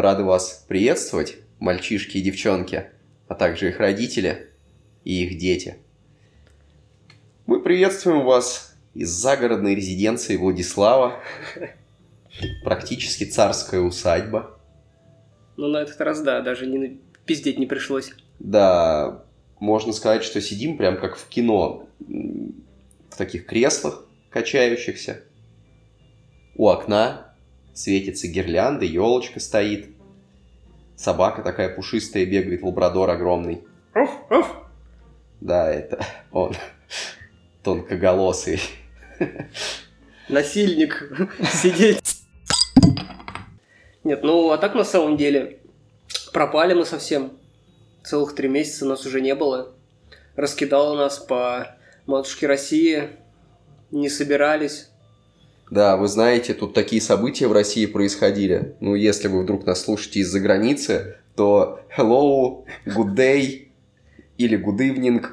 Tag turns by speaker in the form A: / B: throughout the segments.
A: рады вас приветствовать, мальчишки и девчонки, а также их родители и их дети. Мы приветствуем вас из загородной резиденции Владислава, практически царская усадьба.
B: Ну, на этот раз, да, даже не пиздеть не пришлось.
A: Да, можно сказать, что сидим прям как в кино, в таких креслах качающихся. У окна светится гирлянда, елочка стоит. Собака такая пушистая бегает, лабрадор огромный.
B: Оф, оф.
A: Да, это он, тонкоголосый.
B: Насильник сидеть. Нет, ну а так на самом деле пропали мы совсем. Целых три месяца нас уже не было. Раскидало нас по матушке России. Не собирались.
A: Да, вы знаете, тут такие события в России происходили. Ну, если вы вдруг нас слушаете из-за границы, то hello, good day или good evening.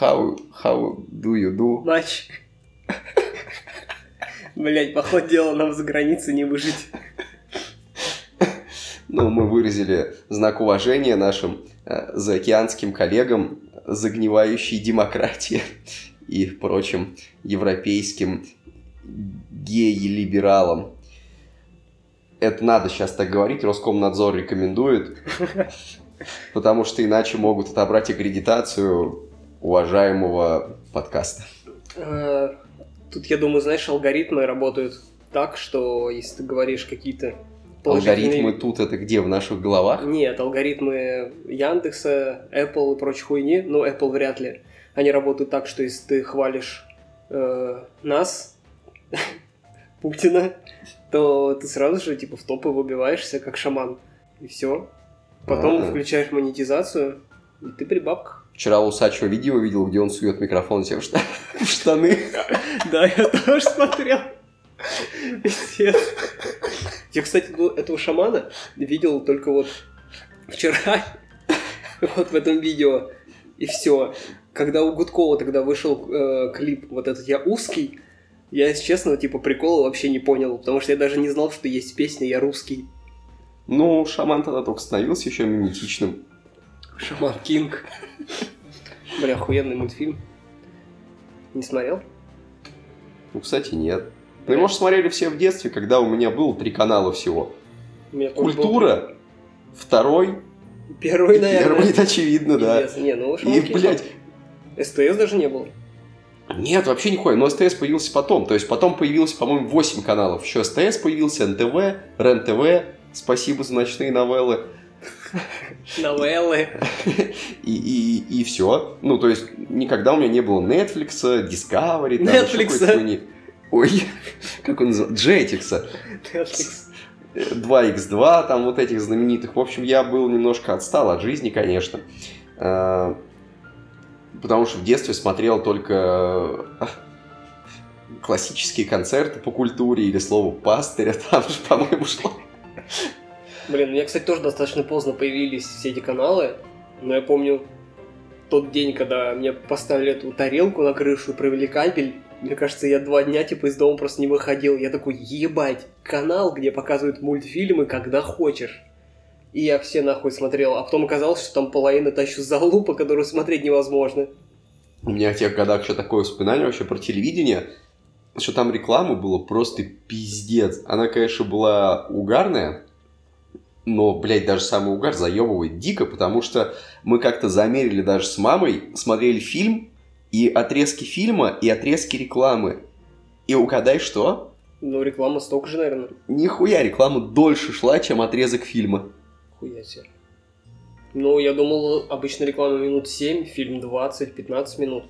A: How, how do you do?
B: Матч. Блять, походу дела нам за границей не выжить.
A: Ну, мы выразили знак уважения нашим э, заокеанским коллегам загнивающей демократии и прочим европейским гей-либералам. Это надо сейчас так говорить, Роскомнадзор рекомендует, потому что иначе могут отобрать аккредитацию уважаемого подкаста.
B: Э, Тут, я думаю, знаешь, алгоритмы работают так, что если ты говоришь какие-то положительные-
A: Алгоритмы тут это где, в наших головах?
B: Нет, алгоритмы Яндекса, Apple и прочей хуйни, ну, Apple вряд ли. Они работают так, что если ты хвалишь э, нас, Путина, то ты сразу же, типа, в топы выбиваешься, как шаман. И все. Потом
A: А.
B: включаешь монетизацию, и ты при бабках.
A: Вчера у Усачева видео видел, где он сует микрофон себе в шта- в штаны.
B: Да, я тоже смотрел. Я, кстати, этого шамана видел только вот вчера, вот в этом видео, и все. Когда у Гудкова тогда вышел э, клип вот этот «Я узкий», я, если честно, типа прикола вообще не понял, потому что я даже не знал, что есть песня «Я русский».
A: Ну, шаман тогда только становился еще миметичным.
B: Шаман Кинг. Бля, охуенный мультфильм. Не смотрел?
A: Ну, кстати, нет. Ну, может, смотрели все в детстве, когда у меня было три канала всего. Культура, второй,
B: Первый,
A: и
B: наверное.
A: первый, это очевидно, да.
B: Пиздец. Не, ну
A: И, блядь,
B: СТС даже не было.
A: нет, вообще нихуя, но СТС появился потом. То есть потом появилось, по-моему, 8 каналов. Еще СТС появился, НТВ, РЕН-ТВ, спасибо за ночные новеллы.
B: Новеллы.
A: И, и, и все. Ну, то есть, никогда у меня не было Netflix, Discovery, там
B: Netflix.
A: Ой, как он называется? Jetix.
B: Netflix.
A: 2x2, там вот этих знаменитых. В общем, я был немножко отстал от жизни, конечно. Потому что в детстве смотрел только э, классические концерты по культуре или слово пастыря, там же, по-моему, шло.
B: Блин, у меня, кстати, тоже достаточно поздно появились все эти каналы, но я помню тот день, когда мне поставили эту тарелку на крышу и провели кабель, мне кажется, я два дня типа из дома просто не выходил. Я такой, ебать, канал, где показывают мультфильмы, когда хочешь. И я все нахуй смотрел, а потом оказалось, что там половина тащу залупа, которую смотреть невозможно.
A: У меня в тех годах еще такое воспоминание вообще про телевидение, что там реклама была просто пиздец. Она, конечно, была угарная, но, блядь, даже самый угар заебывает дико, потому что мы как-то замерили даже с мамой, смотрели фильм, и отрезки фильма, и отрезки рекламы. И угадай что?
B: Ну, реклама столько же, наверное.
A: Нихуя, реклама дольше шла, чем отрезок фильма.
B: Хуя себе. Ну, я думал, обычно реклама минут 7, фильм 20-15 минут.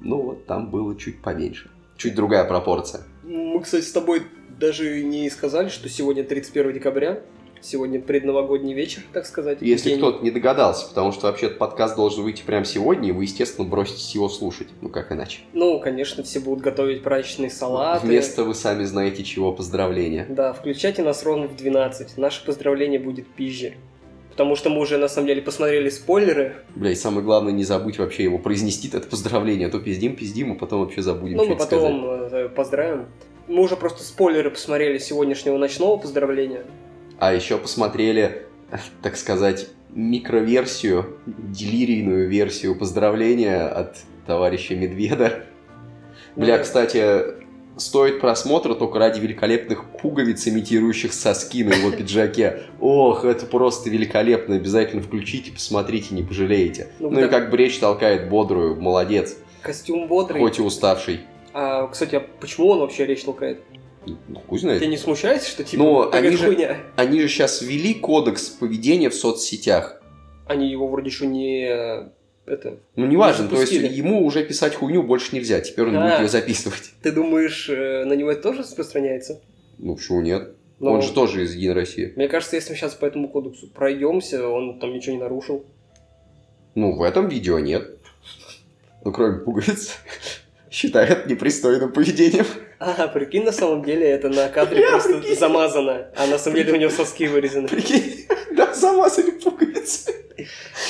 A: Ну вот, там было чуть поменьше. Чуть другая пропорция.
B: Мы, кстати, с тобой даже не сказали, что сегодня 31 декабря. Сегодня предновогодний вечер, так сказать.
A: Если кто-то не догадался, потому что вообще-то подкаст должен выйти прямо сегодня, и вы, естественно, броситесь его слушать. Ну, как иначе.
B: Ну, конечно, все будут готовить праздничные салаты.
A: Вместо вы сами знаете чего поздравления.
B: Да, включайте нас ровно в 12. Наше поздравление будет позже. Потому что мы уже, на самом деле, посмотрели спойлеры.
A: Бля, и самое главное, не забудь вообще его произнести, это поздравление. А то пиздим, пиздим, а потом вообще забудем
B: ну, мы
A: сказать.
B: потом э, поздравим. Мы уже просто спойлеры посмотрели сегодняшнего ночного поздравления.
A: А еще посмотрели, так сказать, микроверсию, делирийную версию поздравления от товарища Медведа. Бля, кстати, стоит просмотра только ради великолепных пуговиц, имитирующих соски на его пиджаке. Ох, это просто великолепно. Обязательно включите, посмотрите, не пожалеете.
B: Ну,
A: Ну и как бы речь толкает бодрую, молодец.
B: Костюм бодрый.
A: Хоть и уставший.
B: А, кстати, а почему он вообще речь толкает?
A: Ну, хуй знает.
B: Тебя не смущается, что типа
A: Ну,
B: какая-то
A: они же-
B: хуйня?
A: Они же сейчас ввели кодекс поведения в соцсетях.
B: Они его вроде еще не... Это...
A: Ну, неважно, то есть ему уже писать хуйню больше нельзя, теперь он
B: А.
A: будет ее записывать.
B: Ты думаешь, э, на него это тоже распространяется?
A: Ну, почему нет?
B: Но
A: Он же тоже из Единой России.
B: Мне кажется, если мы сейчас по этому кодексу пройдемся, он там ничего не нарушил.
A: Ну, в этом видео нет. Ну, кроме пуговиц. Считает непристойным поведением.
B: А, прикинь, на самом деле это на кадре
A: Бля,
B: просто
A: прикинь.
B: замазано, а на самом деле у него соски вырезаны.
A: Прикинь, да, замазали пуговицы.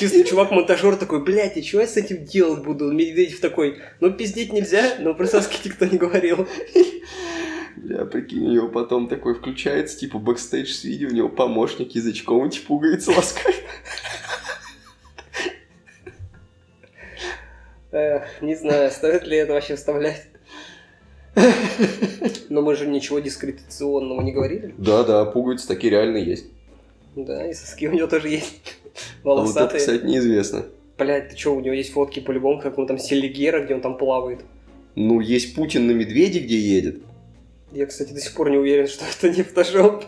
B: Чисто чувак-монтажер такой, блядь, и что я с этим делать буду? Медведев такой, ну пиздеть нельзя, но про соски никто не говорил.
A: Бля, прикинь, у него потом такой включается, типа, бэкстейдж с видео, у него помощник язычком эти пуговицы ласкает.
B: Эх, не знаю, стоит ли это вообще вставлять. Но мы же ничего дискретационного не говорили.
A: Да-да, пуговицы такие реально есть.
B: Да, и соски у него тоже есть.
A: А вот это,
B: Волосатые.
A: кстати, неизвестно.
B: Блядь, ты что, у него есть фотки по-любому, как он там Селигера, где он там плавает.
A: Ну, есть Путин на медведе, где едет.
B: Я, кстати, до сих пор не уверен, что это не фотошоп.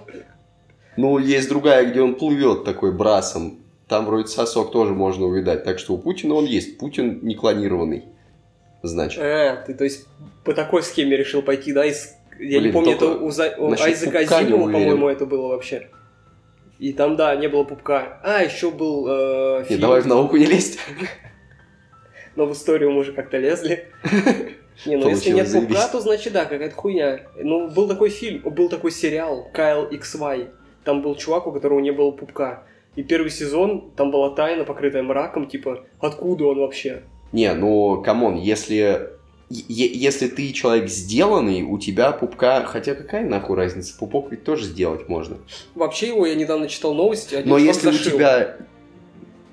A: Ну, есть другая, где он плывет такой брасом. Там вроде сосок тоже можно увидать. Так что у Путина он есть. Путин не клонированный. Значит.
B: А, ты, то есть, по такой схеме решил пойти, да? из- Я не
A: Блин,
B: помню,
A: только
B: это у, За- у Айзека
A: не
B: Азимова, по-моему, это было вообще. И там, да, не было пупка. А, еще был э,
A: Не,
B: фильм,
A: давай в науку не лезть.
B: но в историю мы уже как-то лезли. Не, ну если нет пупка, то значит да, какая-то хуйня. Ну, был такой фильм, был такой сериал Кайл XY. Там был чувак, у которого не было пупка. И первый сезон, там была тайна, покрытая мраком, типа, откуда он вообще?
A: Не, ну, come on, если... Если ты человек сделанный, у тебя пупка... Хотя какая нахуй разница? Пупок ведь тоже сделать можно.
B: Вообще его, я недавно читал новости,
A: Но если у
B: зашил.
A: тебя...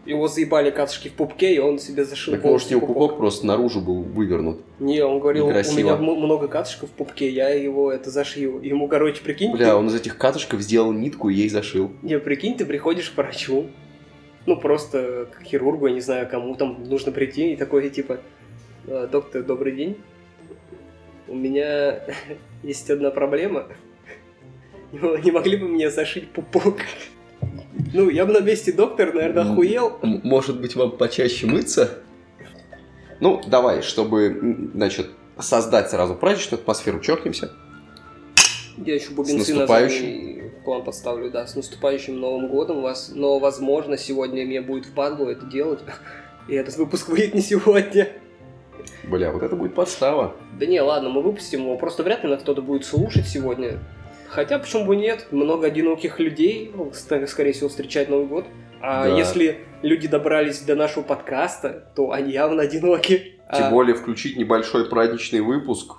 B: Его заебали катышки в пупке, и он себе зашил
A: Так может, его пупок просто наружу был вывернут.
B: Не, он говорил,
A: Некрасиво.
B: у меня много катышков в пупке, я его это зашью. Ему, короче, прикинь,
A: Бля,
B: ты-
A: он из этих катышков сделал нитку и ей зашил.
B: не, прикинь, ты приходишь к врачу, ну, просто к хирургу, я не знаю, кому там нужно прийти, и такой, типа, «А, доктор, добрый день, у меня есть одна проблема, не могли бы мне зашить пупок? Ну, я бы на месте доктора, наверное, охуел.
A: Может быть, вам почаще мыться? Ну, давай, чтобы, значит, создать сразу праздничную атмосферу, чокнемся.
B: Я еще бубенцы
A: С наступающим.
B: в план подставлю, да, с наступающим Новым Годом вас. Но, возможно, сегодня мне будет впадло это делать. И этот выпуск выйдет не сегодня.
A: Бля, вот это будет подстава.
B: Да не, ладно, мы выпустим его. Просто вряд ли на кто-то будет слушать сегодня. Хотя, почему бы нет? Много одиноких людей, ну, скорее всего, встречать Новый год. А
A: Да.
B: если люди добрались до нашего подкаста, то они явно одиноки.
A: Тем
B: А,
A: более включить небольшой праздничный выпуск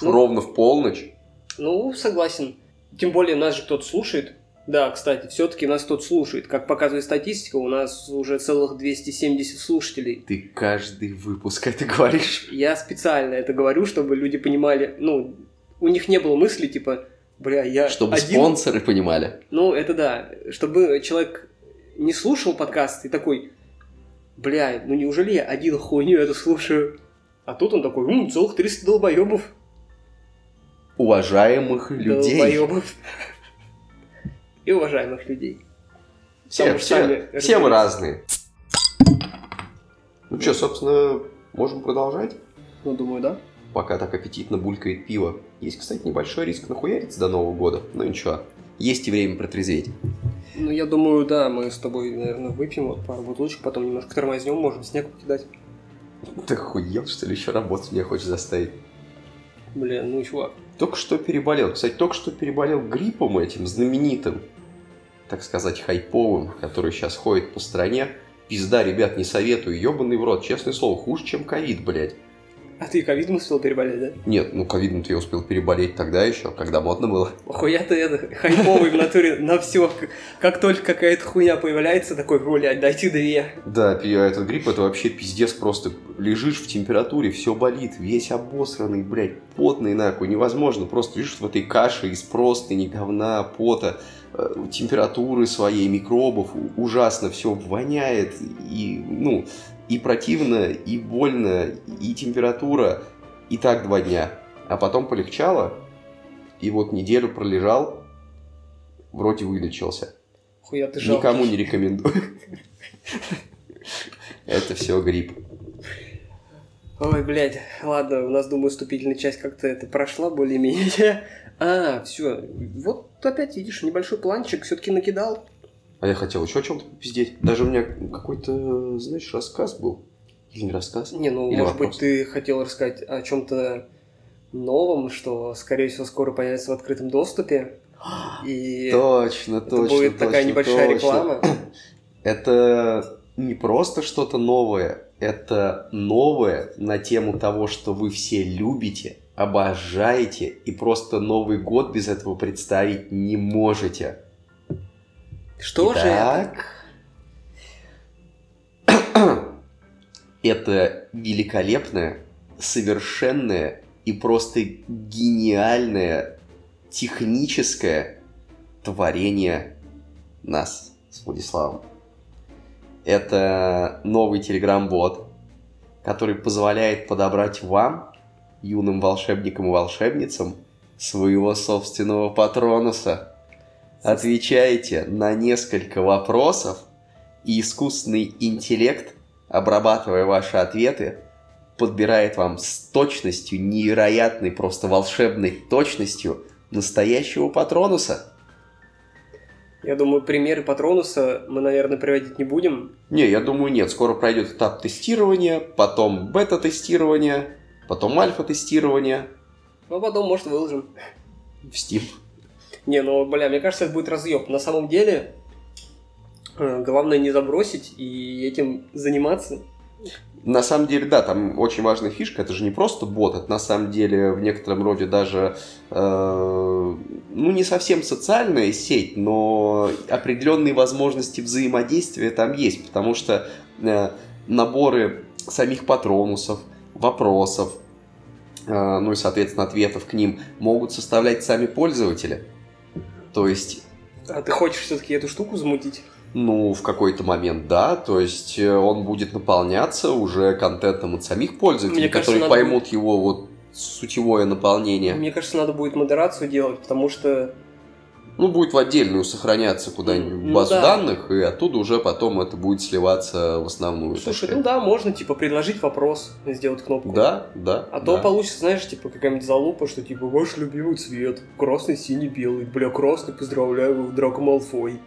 B: Ну.
A: ровно в полночь.
B: Ну, согласен. Тем более нас же кто-то слушает. Да, кстати, все-таки нас кто-то слушает. Как показывает статистика, у нас уже целых 270 слушателей.
A: Ты каждый выпуск это говоришь.
B: Я специально это говорю, чтобы люди понимали, ну, у них не было мысли, типа, бля, я
A: Чтобы
B: один...
A: спонсоры понимали.
B: Ну, это да. Чтобы человек не слушал подкаст и такой, бля, ну неужели я один хуйню это слушаю? А тут он такой, ум, целых 300 долбоебов.
A: Уважаемых людей.
B: Долбоебов. И уважаемых людей.
A: Все, все, все мы разные. Ну что, собственно, можем продолжать?
B: Ну, думаю, да.
A: Пока так аппетитно булькает пиво. Есть, кстати, небольшой риск нахуяриться до Нового года. Ну ничего, есть и время протрезветь.
B: Ну, я думаю, да, мы с тобой, наверное, выпьем вот пару бутылочек, потом немножко тормознем, можем снег покидать.
A: Ты охуел, что ли, еще работать меня хочешь заставить?
B: Блин, ну, чувак.
A: Только что переболел. Кстати, только что переболел гриппом этим знаменитым, так сказать, хайповым, который сейчас ходит по стране. Пизда, ребят, не советую. Ебаный в рот, честное слово, хуже, чем ковид, блядь.
B: А ты ковидом успел переболеть, да?
A: Нет, ну ковидом я успел переболеть тогда еще, когда модно было.
B: Охуя ты это, хайповый в натуре на все. Как только какая-то хуйня появляется, такой, блядь, дайте две.
A: Да, а этот грипп это вообще пиздец просто. Лежишь в температуре, все болит, весь обосранный, блядь, потный нахуй, невозможно. Просто лежишь в этой каше из простыни, говна, пота, э, температуры своей, микробов, ужасно, все воняет, и, ну, и противно, и больно, и температура, и так два дня. А потом полегчало, и вот неделю пролежал, вроде вылечился.
B: Хуя ты жалкий.
A: Никому не рекомендую. Это все грипп.
B: Ой, блядь, ладно, у нас, думаю, вступительная часть как-то это прошла более-менее. А, все, вот опять, видишь, небольшой планчик все-таки накидал.
A: А я хотел еще о чем-то пиздеть. Даже у меня какой-то, знаешь, рассказ был. Или не рассказ?
B: Не, ну,
A: Или
B: может
A: вопрос?
B: быть, ты хотел рассказать о чем-то новом, что, скорее всего, скоро появится в открытом доступе. И
A: Точно,
B: это
A: точно.
B: будет такая
A: точно,
B: небольшая
A: точно.
B: реклама.
A: Это не просто что-то новое, это новое на тему того, что вы все любите, обожаете и просто Новый год без этого представить не можете.
B: Что же это?
A: Итак, это великолепное, совершенное и просто гениальное техническое творение нас с Владиславом. Это новый телеграм-бот, который позволяет подобрать вам, юным волшебникам и волшебницам, своего собственного патронуса. Отвечаете на несколько вопросов, и искусственный интеллект, обрабатывая ваши ответы, подбирает вам с точностью, невероятной, просто волшебной точностью настоящего патронуса.
B: Я думаю, примеры Патронуса мы, наверное, приводить не будем.
A: Не, я думаю, нет. Скоро пройдет этап тестирования, потом бета-тестирование, потом альфа-тестирование
B: Но потом, может, выложим.
A: в Steam.
B: Не, ну, бля, мне кажется, это будет разъеб. На самом деле, э, главное не забросить и этим заниматься.
A: На самом деле, да, там очень важная фишка, это же не просто бот, это на самом деле в некотором роде даже, э, ну, не совсем социальная сеть, но определенные возможности взаимодействия там есть, потому что э, наборы самих патронусов, вопросов, э, ну и, соответственно, ответов к ним могут составлять сами пользователи. То есть
B: А ты хочешь все-таки эту штуку замутить?
A: ну, в какой-то момент, да. То есть э, он будет наполняться уже контентом от самих пользователей,
B: Мне кажется,
A: которые поймут его вот сутевое наполнение.
B: Мне кажется, надо будет модерацию делать, потому что
A: Ну, будет в отдельную сохраняться куда-нибудь в
B: Ну
A: базу
B: да.
A: данных, и оттуда уже потом это будет сливаться в основную.
B: Слушай, ну да, можно, типа, предложить вопрос, сделать кнопку.
A: Да, да.
B: А то
A: да.
B: получится, знаешь, типа, какая-нибудь залупа, что, типа, ваш любимый цвет, красный, синий, белый. Бля, красный, поздравляю, Драко Малфой.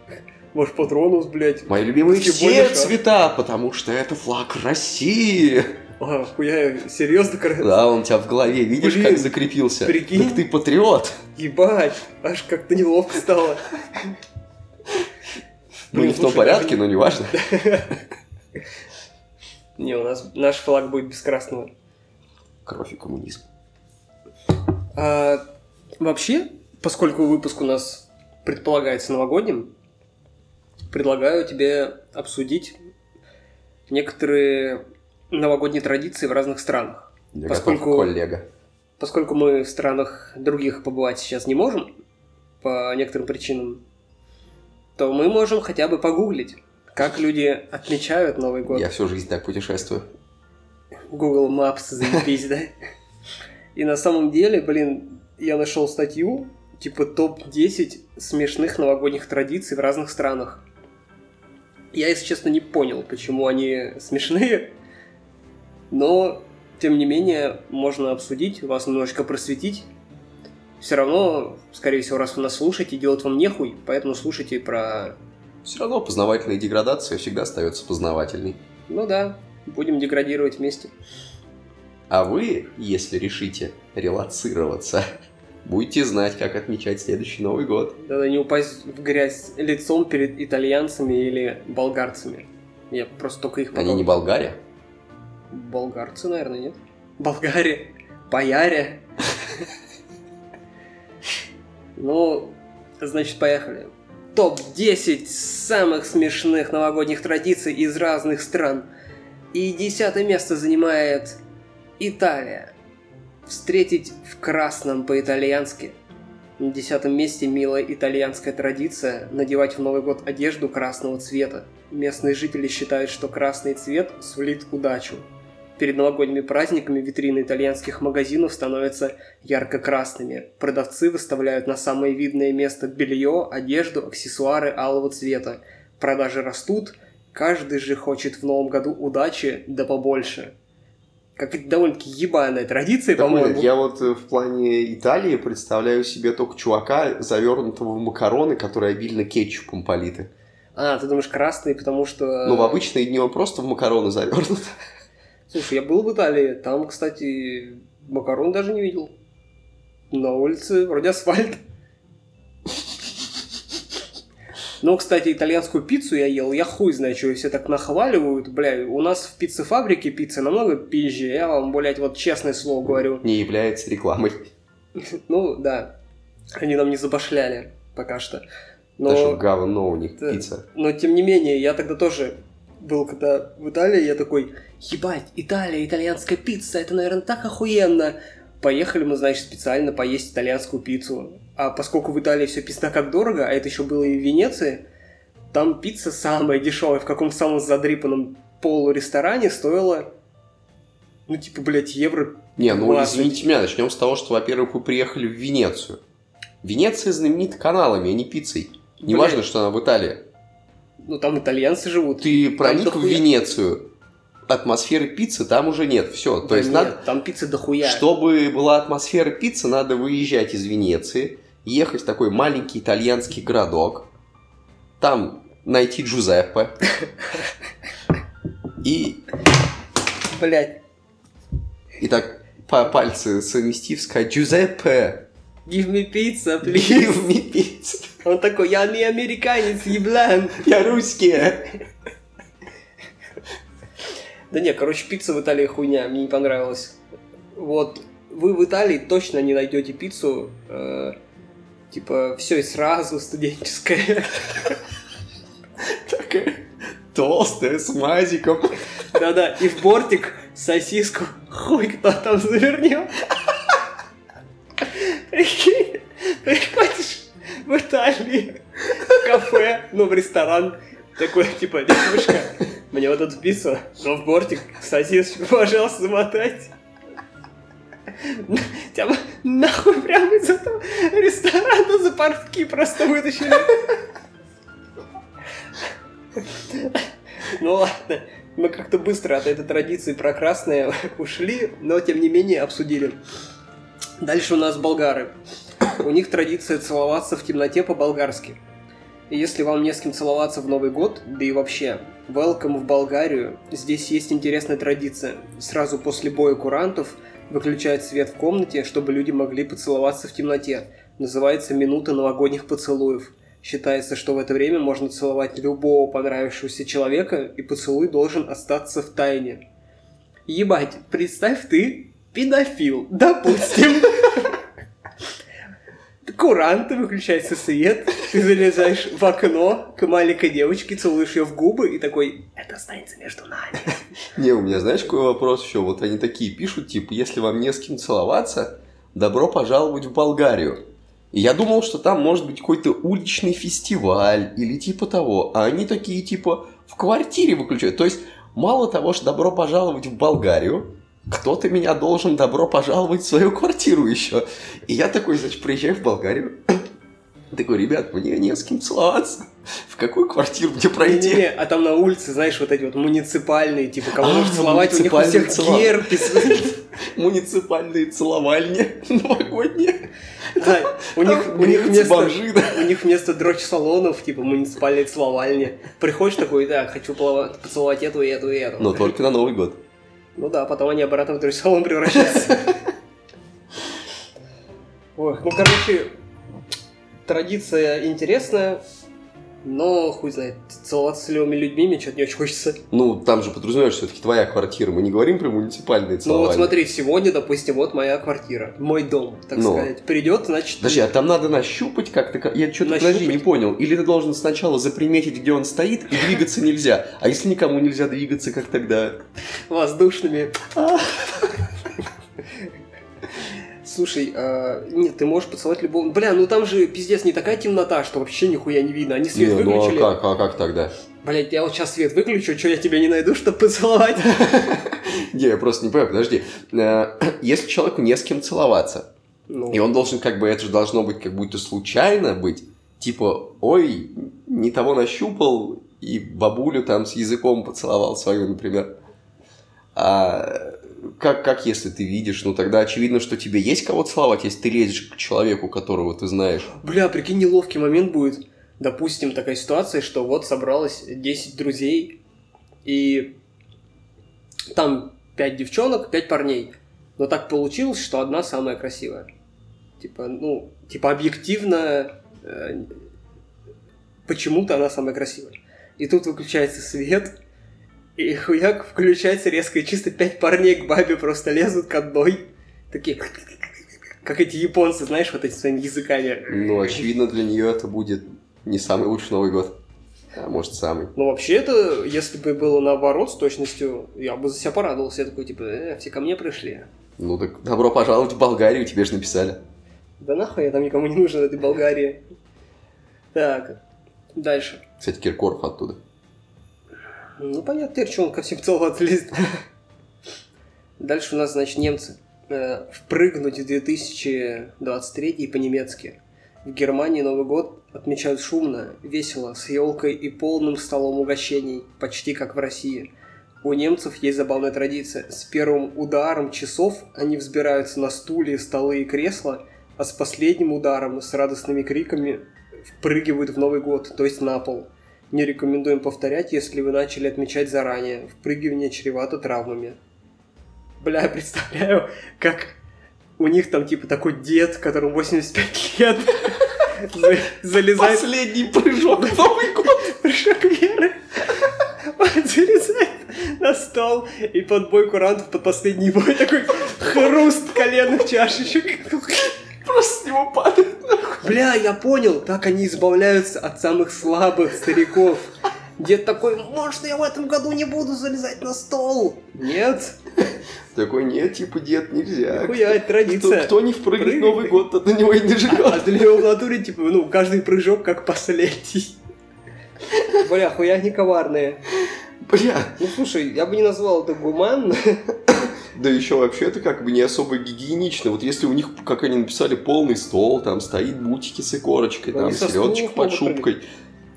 B: Ваш патронус, блядь.
A: Мои любимые все цвета, потому что это флаг России.
B: А, хуя, серьезно, кор-
A: Да, он у тебя в голове, видишь,
B: Блин,
A: как закрепился?
B: прикинь.
A: Так ты патриот.
B: Ебать, аж как-то неловко стало.
A: Ну, не в том порядке,
B: даже-
A: но неважно.
B: Не, у нас наш флаг будет без красного.
A: Кровь и коммунизм.
B: А, вообще, поскольку выпуск у нас предполагается новогодним, предлагаю тебе обсудить некоторые новогодние традиции в разных странах.
A: Я
B: Поскольку-
A: готов, коллега.
B: Поскольку мы в странах других побывать сейчас не можем, по некоторым причинам, то мы можем хотя бы погуглить, как люди отмечают Новый год.
A: Я всю жизнь так путешествую.
B: Google Maps заебись, да? И на самом деле, блин, я нашел статью, типа топ-10 смешных новогодних традиций в разных странах. Я, если честно, не понял, почему они смешные, но, тем не менее, можно обсудить, вас немножечко просветить. Все равно, скорее всего, раз вы нас слушаете, делать вам нехуй, поэтому слушайте про...
A: Все равно познавательная деградация всегда остается познавательной.
B: Ну да, будем деградировать вместе.
A: А вы, если решите релацироваться, будете знать, как отмечать следующий Новый год.
B: Надо не упасть в грязь лицом перед итальянцами или болгарцами. Я просто только их
A: Они не Болгария?
B: Болгарцы, наверное, нет? Болгаре, Паяре. Ну, значит, поехали. Топ-10 самых смешных новогодних традиций из разных стран. И десятое место занимает Италия. Встретить в красном по-итальянски. На десятом месте милая итальянская традиция надевать в Новый год одежду красного цвета. Местные жители считают, что красный цвет сулит удачу. Перед новогодними праздниками витрины итальянских магазинов становятся ярко-красными. Продавцы выставляют на самое видное место белье, одежду, аксессуары алого цвета. Продажи растут, каждый же хочет в новом году удачи, да побольше. Как это довольно-таки ебаная традиция,
A: Да,
B: по-моему.
A: я вот э, в плане Италии представляю себе только чувака, завернутого в макароны, которые обильно кетчупом политы.
B: А, ты думаешь красный, потому что...
A: Ну, в обычные дни он просто в макароны завернут.
B: Слушай, я был в Италии, там, кстати, макарон даже не видел. На улице вроде асфальт. Ну, кстати, итальянскую пиццу я ел, я хуй знаю, что все так нахваливают. Бля, у нас в пиццефабрике пицца намного пизже, я вам, блядь, вот честное слово говорю.
A: Не является рекламой.
B: Ну, да, они нам не забашляли пока что. Но,
A: говно у них
B: Да.
A: пицца.
B: но, тем не менее, я тогда тоже был когда в Италии, я такой, ебать, Италия, итальянская пицца, это, наверное, так охуенно. Поехали мы, значит, специально поесть итальянскую пиццу. А поскольку в Италии все пизда как дорого, а это еще было и в Венеции, там пицца самая дешевая в каком-то самом задрипанном полуресторане стоила, ну, типа, блядь, евро
A: Не, ну
B: 20.
A: извините меня, начнем с того, что, во-первых, вы приехали в Венецию. Венеция знаменита каналами, а не пиццей. Неважно,
B: Блядь.
A: что она в Италии.
B: Ну, там итальянцы живут.
A: Ты проник в. Венецию. Атмосферы пиццы там уже нет. Все.
B: Да
A: То есть
B: нет,
A: надо,
B: там пицца дохуя.
A: чтобы была атмосфера пиццы, надо выезжать из Венеции, ехать в такой маленький итальянский городок, там найти Джузеппе и,
B: Блядь,
A: и так по пальцы совместив сказать «Джузеппе,
B: give me pizza, please.
A: give me pizza».
B: Он такой, я не американец, еблан.
A: Я русский.
B: Да не, короче, пицца в Италии хуйня, мне не понравилось. Вот, вы в Италии точно не найдете пиццу, э, типа, все и сразу, студенческая.
A: Такая толстая, с мазиком.
B: Да-да, и в бортик сосиску хуй кто там завернет. Прикинь, приходишь в Италии в кафе, ну, в ресторан, такой, типа, девушка, мне вот эту пиццу, но в бортик сосисочку, пожалуйста, замотайте. Тебя нахуй прямо из этого ресторана за портки просто вытащили. Ну ладно, мы как-то быстро от этой традиции про красное ушли, но тем не менее обсудили. Дальше у нас болгары. У них традиция целоваться в темноте по-болгарски. И если вам не с кем целоваться в Новый год, да и вообще, welcome в Болгарию, здесь есть интересная традиция. Сразу после боя курантов выключают свет в комнате, чтобы люди могли поцеловаться в темноте. Называется «Минута новогодних поцелуев». Считается, что в это время можно целовать любого понравившегося человека, и поцелуй должен остаться в тайне. Ебать, представь ты педофил, допустим. Куранты, выключается свет, ты залезаешь в окно к маленькой девочке, целуешь ее в губы и такой, это останется между нами.
A: Не, у меня знаешь, какой вопрос еще? Вот они такие пишут, типа, если вам не с кем целоваться, добро пожаловать в Болгарию. И я думал, что там может быть какой-то уличный фестиваль или типа того. А они такие, типа, в квартире выключают. То есть, мало того, что добро пожаловать в Болгарию, кто-то меня должен добро пожаловать в свою квартиру еще. И я такой, значит, приезжаю в Болгарию. Такой, ребят, мне не с кем целоваться. В какую квартиру мне пройти?
B: Не-не-не, а там на улице, знаешь, вот эти вот муниципальные, типа, кого
A: А,
B: целовать, у них у всех
A: муниципальные
B: герпес.
A: Муниципальные целовальни новогодние.
B: Да, у них, у них вместо, у них вместо дрочь-салонов, типа, муниципальные целовальни. Приходишь такой, да, хочу поцеловать эту и эту и эту.
A: Но только на Новый год.
B: Ну да, потом они обратно в дрочь-салон превращаются. Ой, ну, короче, традиция интересная. Но хуй знает, целоваться с левыми людьми мне что-то не очень хочется.
A: Ну, там же подразумеваешь, все-таки твоя квартира. Мы не говорим про муниципальные
B: Ну вот
A: целования.
B: смотри, сегодня, допустим, вот моя квартира, мой дом, так
A: Ну.
B: сказать. Придет, значит...
A: Подожди, а там надо нащупать как-то? как- Я что-то, подожди, не понял. Или ты должен сначала заприметить, где он стоит, и двигаться нельзя. А если никому нельзя двигаться, как тогда?
B: воздушными. Слушай, а, нет, ты можешь поцеловать любого... Бля, ну там же пиздец не такая темнота, что вообще нихуя не видно. Они свет
A: Не, ну а
B: выключили.
A: как, а как тогда?
B: Блять, я вот сейчас свет выключу, что я тебя не найду, чтобы поцеловать?
A: Не, я просто не понимаю, подожди. Э, Если человеку не с кем целоваться,
B: Ну,
A: и он должен как бы, это же должно быть как будто случайно быть, типа, ой, не того нащупал, и бабулю там с языком поцеловал свою, например. А как, как если ты видишь, ну тогда очевидно, что тебе есть кого целовать, если ты лезешь к человеку, которого ты знаешь.
B: Бля, прикинь, неловкий момент будет. Допустим, такая ситуация, что вот собралось 10 друзей, и там 5 девчонок, 5 парней. Но так получилось, что одна самая красивая. Типа, ну, типа объективно, э, почему-то она самая красивая. И тут выключается свет, и хуяк включается резко, и чисто пять парней к бабе просто лезут к одной. Такие, как эти японцы, знаешь, вот эти своими языками.
A: Ну, очевидно, для нее это будет не самый лучший Новый год. А может, самый.
B: Ну, вообще это, если бы было наоборот, с точностью, я бы за себя порадовался. Я такой, типа, э, все ко мне пришли.
A: Ну так добро пожаловать в Болгарию, тебе же написали.
B: Да нахуй, я там никому не нужен в этой Болгарии. Так, дальше.
A: Кстати, Киркоров оттуда.
B: Ну, понятно, что он ко всем целоваться лезет. Дальше у нас, значит, немцы. Э, Впрыгнуть в 2023 по-немецки. В Германии Новый год отмечают шумно, весело, с елкой и полным столом угощений, почти как в России. У немцев есть забавная традиция. С первым ударом часов они взбираются на стулья, столы и кресла, а с последним ударом с радостными криками впрыгивают в Новый год, то есть на пол. Не рекомендуем повторять, если вы начали отмечать заранее. Впрыгивание чревато травмами. Бля, я представляю, как у них там типа такой дед, которому 85 лет, за- залезает
A: Последний прыжок в Новый год.
B: прыжок веры. Он залезает на стол и под бой курантов, под последний бой такой хруст коленных чашечек.
A: Просто с него падает.
B: Бля, я понял, так они избавляются от самых слабых стариков. Дед такой, может, я в этом году не буду залезать на стол? Нет,
A: Такой, нет, типа, дед, нельзя.
B: нихуя, это
A: Кто,
B: традиция.
A: кто не впрыгнет в
B: Прыгай.
A: Новый год, тот на него и не
B: А
A: живет.
B: для него в натуре, типа, ну, каждый прыжок как последний. Бля, хуя не коварные.
A: Бля,
B: Ну, слушай, я бы не назвал это гуманно.
A: Да еще вообще это как бы не особо гигиенично. Вот если у них, как они написали, полный стол, там стоит бутики с икорочкой,
B: Да
A: там селедочка под шубкой,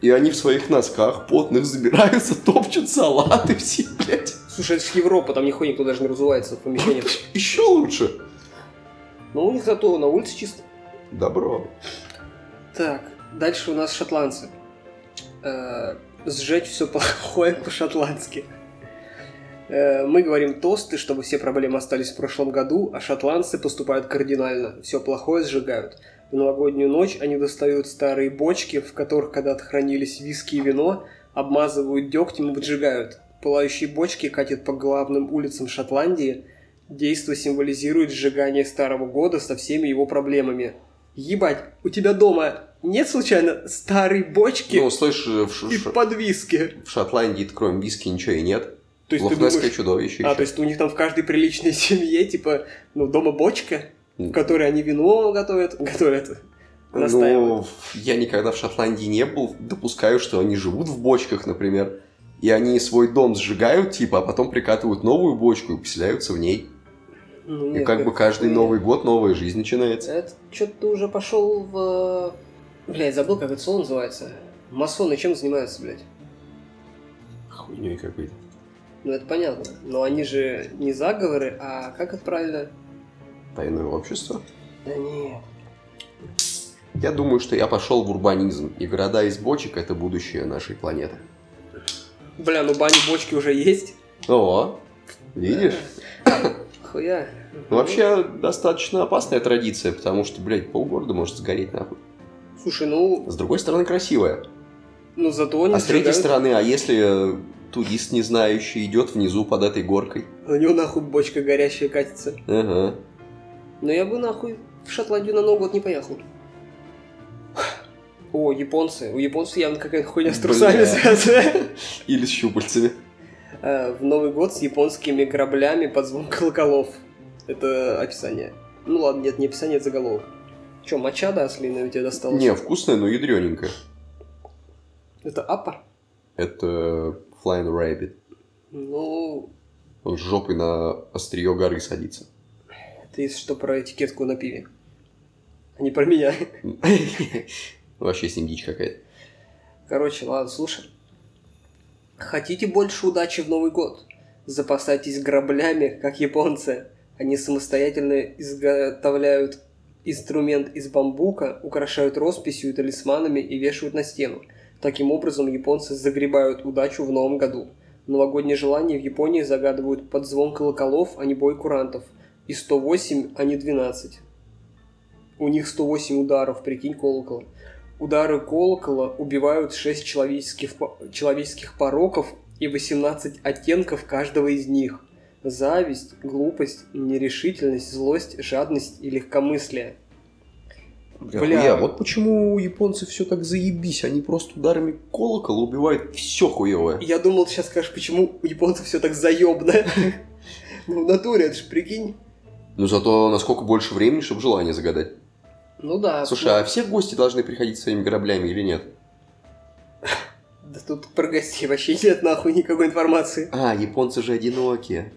A: и они в своих носках потных забираются, топчут салаты все, блядь.
B: Слушай, это же Европа, там нихуя никто даже не разувается в помещениях.
A: Еще лучше.
B: Но у них зато на улице чисто.
A: Добро.
B: Так, дальше у нас шотландцы. Э, сжечь все плохое по-шотландски. Э, мы говорим тосты, чтобы все проблемы остались в прошлом году, а шотландцы поступают кардинально. Все плохое сжигают. В новогоднюю ночь они достают старые бочки, в которых когда-то хранились виски и вино, обмазывают дегтем и поджигают. Пылающие бочки катят по главным улицам Шотландии. Действо символизирует сжигание старого года со всеми его проблемами. Ебать, у тебя дома нет случайно старой бочки
A: Ну, слышь, в, Ш-
B: и
A: Ш-
B: под виски?
A: в Шотландии кроме виски ничего и нет.
B: То есть ты
A: Лохнесское
B: думаешь...
A: чудовище
B: А,
A: еще.
B: то есть у них там в каждой приличной семье, типа, ну, дома бочка, в которой они вино готовят, готовят.
A: Ну, я никогда в Шотландии не был. Допускаю, что они живут в бочках, например. И они свой дом сжигают, типа, а потом прикатывают новую бочку и поселяются в ней.
B: Ну,
A: И
B: нет,
A: как бы каждый. Новый год новая жизнь начинается.
B: Это что-то ты уже пошел в... Блядь, забыл, как это слово называется. Масоны чем занимаются, блядь?
A: Хуйней какой-то.
B: Ну, это понятно. Но они же не заговоры, а как это правильно?
A: Тайное общество.
B: Да нет.
A: Я думаю, что я пошел в урбанизм, и города из бочек это будущее нашей планеты.
B: Бля, ну бани бочки уже есть.
A: О, видишь?
B: Хуя.
A: Ну, вообще, достаточно опасная традиция, потому что, блядь, полгорода может сгореть нахуй.
B: Слушай, ну,
A: С другой стороны, красивая.
B: Ну, зато они
A: А с третьей
B: сжигают.
A: стороны, а если э, турист не знающий идет внизу под этой горкой?
B: На него нахуй бочка горящая катится.
A: Ага.
B: Но я бы нахуй в Шотландию на Новый год не поехал. О, японцы. У японцев явно какая-то хуйня с трусами связана.
A: Или с щупальцами.
B: Э, В Новый год с японскими граблями под звон колоколов. Это описание. Ну ладно, нет, не описание, это заголовок. Че, мочада ослиная у тебя досталась?
A: Не, вкусная, но ядрененькая.
B: Это апа?
A: Это Flying Rabbit.
B: Ну,
A: Он с жопой на острие горы садится.
B: это если что про этикетку на пиве. А не про меня.
A: Вообще с ним дичь какая-то.
B: Короче, ладно, слушай. Хотите больше удачи в Новый год? Запасайтесь граблями, как японцы. Они самостоятельно изготовляют инструмент из бамбука, украшают росписью и талисманами и вешают на стену. Таким образом, японцы загребают удачу в новом году. Новогодние желания в Японии загадывают под звон колоколов, а не бой курантов. И 108, а не 12. У них 108 ударов, прикинь, колокола. Удары колокола убивают 6 человеческих, человеческих пороков и 18 оттенков каждого из них. Зависть, глупость, нерешительность, злость, жадность и легкомыслие.
A: Бля,
B: Бля.
A: хуя, вот почему у японцев все так заебись. Они просто ударами колокола убивают все хуевое.
B: Я думал, ты сейчас скажешь, почему у японцев все так заебно. Ну, в натуре, это ж прикинь.
A: Но зато насколько больше времени, чтобы желание загадать.
B: Ну да.
A: Слушай, а все гости должны приходить своими граблями или нет?
B: Да тут про гостей вообще нет нахуй никакой информации.
A: А, японцы же одинокие.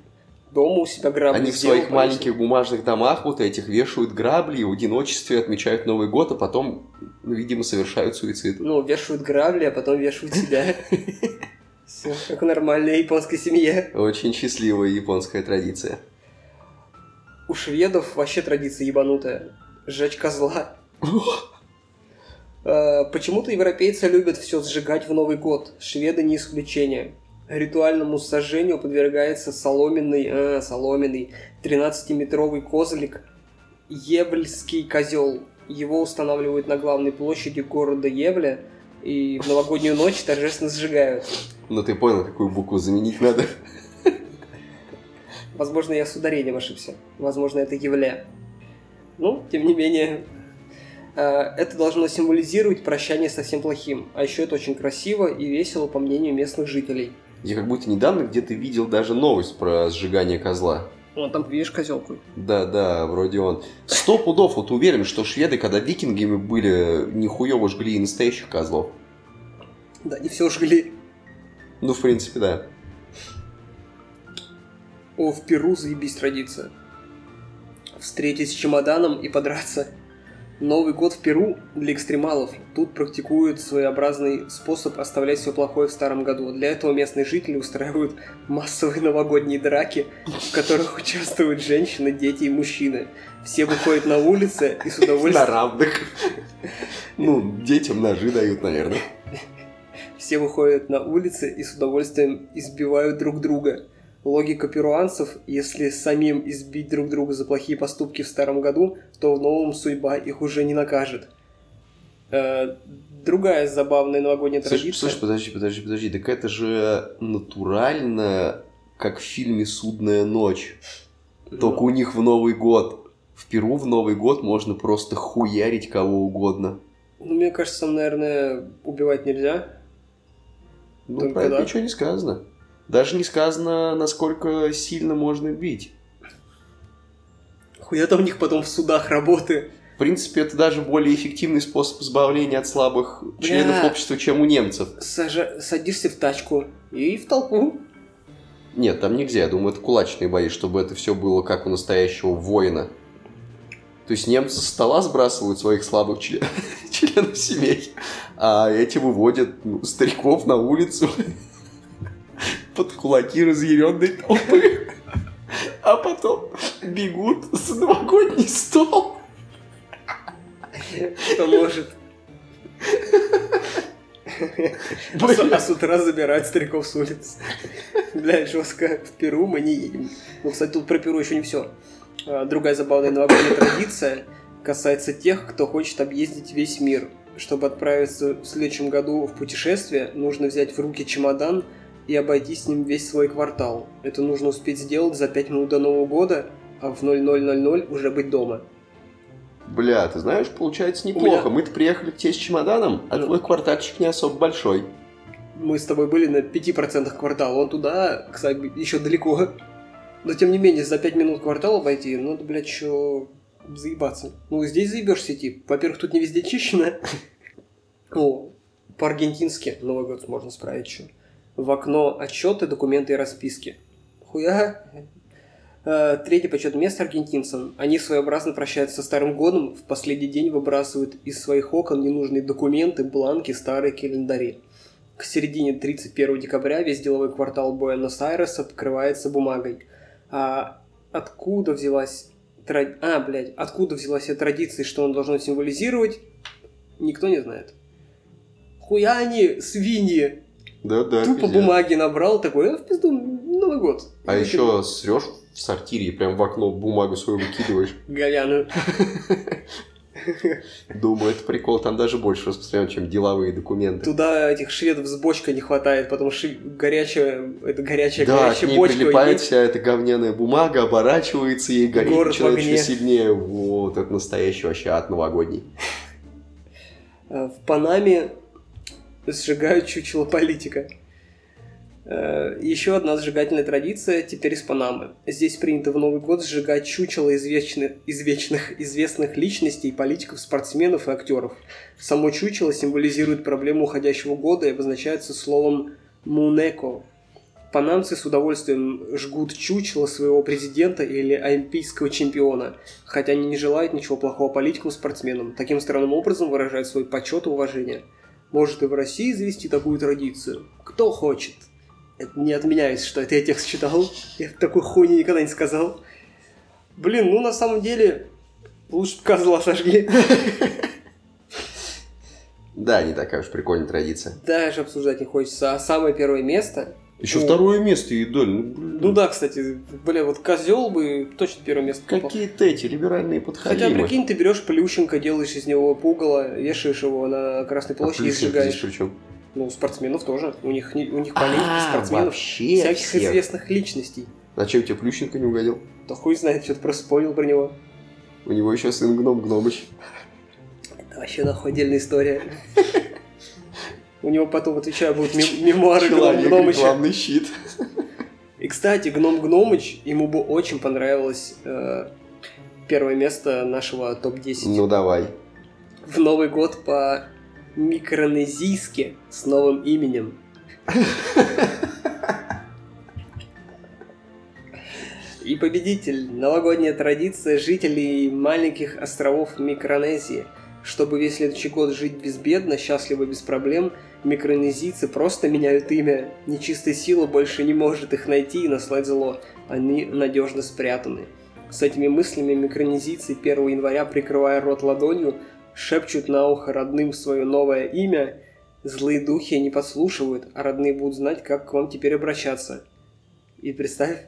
B: Дома у себя грабли
A: Они в своих
B: конечно.
A: маленьких бумажных домах вот этих вешают грабли и в одиночестве отмечают Новый год, а потом, ну, видимо, совершают суицид.
B: Ну, вешают грабли, а потом вешают себя. Все, как в нормальной японской семье.
A: Очень счастливая японская традиция.
B: У шведов вообще традиция ебанутая. Сжечь козла. Э, Почему-то европейцы любят все сжигать в Новый год. Шведы не исключение. Ритуальному сожжению подвергается соломенный, а, соломенный 13-метровый козлик Ебльский козел. Его устанавливают на главной площади города Евля и в новогоднюю ночь торжественно сжигают.
A: Ну ты понял, какую букву заменить надо?
B: Возможно, я с ударением ошибся. Возможно, это Евля. Ну, тем не менее, э, это должно символизировать прощание со всем плохим. А еще это очень красиво и весело, по мнению местных жителей.
A: Я как будто недавно где-то видел даже новость про сжигание козла.
B: Вон там, видишь, козелку.
A: Да, да, вроде он. Сто пудов, вот уверен, что шведы, когда викингами были, нихуево жгли и настоящих козлов.
B: Да, не все жгли.
A: Ну, в принципе, да.
B: О, в Перу заебись традиция. Встретить с чемоданом и подраться. Новый год в Перу для экстремалов. Тут практикуют своеобразный способ оставлять все плохое в старом году. Для этого местные жители устраивают массовые новогодние драки, в которых участвуют женщины, дети и мужчины. Все выходят на улицы и с
A: На
B: удовольствием...
A: равных. Ну, детям ножи дают, наверное.
B: Все выходят на улицы и с удовольствием избивают друг друга. Логика перуанцев, если самим избить друг друга за плохие поступки в старом году, то в новом судьба их уже не накажет. Э, другая забавная новогодняя
A: Слушай,
B: традиция.
A: слушай, подожди, подожди, подожди. Так это же натурально, как в фильме «Судная ночь».
B: Ну,
A: Только у них в Новый год. В Перу в Новый год можно просто хуярить кого угодно.
B: ну, мне кажется, там, наверное, убивать нельзя.
A: Ну,
B: Только
A: про это
B: да.
A: ничего не сказано. Даже не сказано, насколько сильно можно бить.
B: Хуя там у них потом в судах работы.
A: В принципе, это даже более эффективный способ избавления от слабых членов
B: Бля.
A: общества, чем у немцев.
B: Сажа- Садишься в тачку и в толпу.
A: Нет, там нельзя. Я думаю, это кулачные бои, чтобы это все было как у настоящего воина. То есть немцы со стола сбрасывают своих слабых член- членов семей, а эти выводят ну, стариков на улицу под кулаки разъяренной толпы. А потом бегут за новогодний стол.
B: Кто может. А с, а с утра забирают стариков с улиц. Бля, жестко. В Перу мы не едем. Ну, кстати, тут про Перу еще не все. Другая забавная новогодняя традиция касается тех, кто хочет объездить весь мир. чтобы отправиться в следующем году в путешествие, нужно взять в руки чемодан и обойти с ним весь свой квартал. Это нужно успеть сделать за 5 минут до Нового года, а в 0000 уже быть дома.
A: Бля, ты знаешь, получается неплохо.
B: меня-
A: Мы-то приехали к тебе с чемоданом, а
B: Ну.
A: твой квартальчик не особо большой.
B: Мы с тобой были на 5% квартала, он туда, кстати, еще далеко. Но тем не менее, за 5 минут квартал обойти, ну, да, блядь, что заебаться. Ну, здесь заебешься, типа. Во-первых, тут не везде чищено. О, по-аргентински Новый год можно справить еще. В окно отчеты, документы и расписки. Хуя. Э, Третье почет место аргентинцам. Они своеобразно прощаются со Старым годом, в последний день выбрасывают из своих окон ненужные документы, бланки, старые календари. К середине 31 декабря весь деловой квартал Буэнос-Айреса покрывается бумагой. А откуда взялась... тра- А, блядь, откуда взялась эта традиция, что он должно символизировать, никто не знает. Хуя они, свиньи!
A: Да-да,
B: Тупо
A: пиздец.
B: бумаги набрал, такой, а в пизду, Новый год.
A: А еще срешь в сортире прям в окно бумагу свою выкидываешь.
B: Говяную.
A: Думаю, это прикол, там даже больше распространен, чем деловые документы.
B: Туда этих шведов с бочкой не хватает, потому что горячая, это горячая,
A: Да, к
B: горячая
A: ней
B: бочка.
A: прилипает
B: и-
A: вся эта говняная бумага, оборачивается ей горит,
B: Город огне.
A: еще сильнее. Вот, это настоящий вообще ад новогодний.
B: Э, В Панаме сжигают чучело политика. Э, Еще одна сжигательная традиция теперь из Панамы. Здесь принято в Новый год сжигать чучело извечных, извечных, известных личностей, политиков, спортсменов и актеров. Само чучело символизирует проблему уходящего года и обозначается словом «мунеко». Панамцы с удовольствием жгут чучело своего президента или олимпийского чемпиона, хотя они не желают ничего плохого политикам и спортсменам. Таким странным образом выражают свой почет и уважение. Может и в России завести такую традицию? Кто хочет? Это не отменяется, что это я текст читал. Я такой хуйни никогда не сказал. Блин, ну на самом деле лучше бы козла сожгли.
A: Да, не такая уж прикольная традиция.
B: Даже обсуждать не хочется. А самое первое место...
A: Еще
B: О.
A: второе место, идоль. Ну, блин.
B: Ну да, кстати, бля, вот козел бы точно первое место попал.
A: Какие-то эти либеральные
B: Хотя,
A: подходимы.
B: прикинь, ты берешь Плющенко, делаешь из него пугало, вешаешь его на Красной
A: А
B: площади и
A: Плющенко
B: сжигаешь.
A: здесь при чем?
B: Ну, спортсменов тоже. У них, у них политики,
A: А,
B: спортсменов,
A: вообще
B: всяких
A: всех.
B: известных личностей.
A: А чем тебе Плющенко не угодил?
B: Да хуй знает, что-то просто вспомнил про него.
A: У него еще сын Гном Гномыч.
B: Это вообще нахуй отдельная история. У него потом, отвечаю, будут мем- мемуары Гном
A: Человек,
B: Гномыча.
A: главный щит.
B: И, кстати, Гном Гномыч, ему бы очень понравилось э, первое место нашего топ-10.
A: Ну давай.
B: В Новый год по микронезийски с новым именем. И победитель. Новогодняя традиция жителей маленьких островов Микронезии. Чтобы весь следующий год жить безбедно, счастливо, без проблем, микронезийцы просто меняют имя. Нечистая сила больше не может их найти и наслать зло. Они надежно спрятаны. С этими мыслями микронезийцы 1 января, прикрывая рот ладонью, шепчут на ухо родным свое новое имя. Злые духи не подслушивают, а родные будут знать, как к вам теперь обращаться. И представь,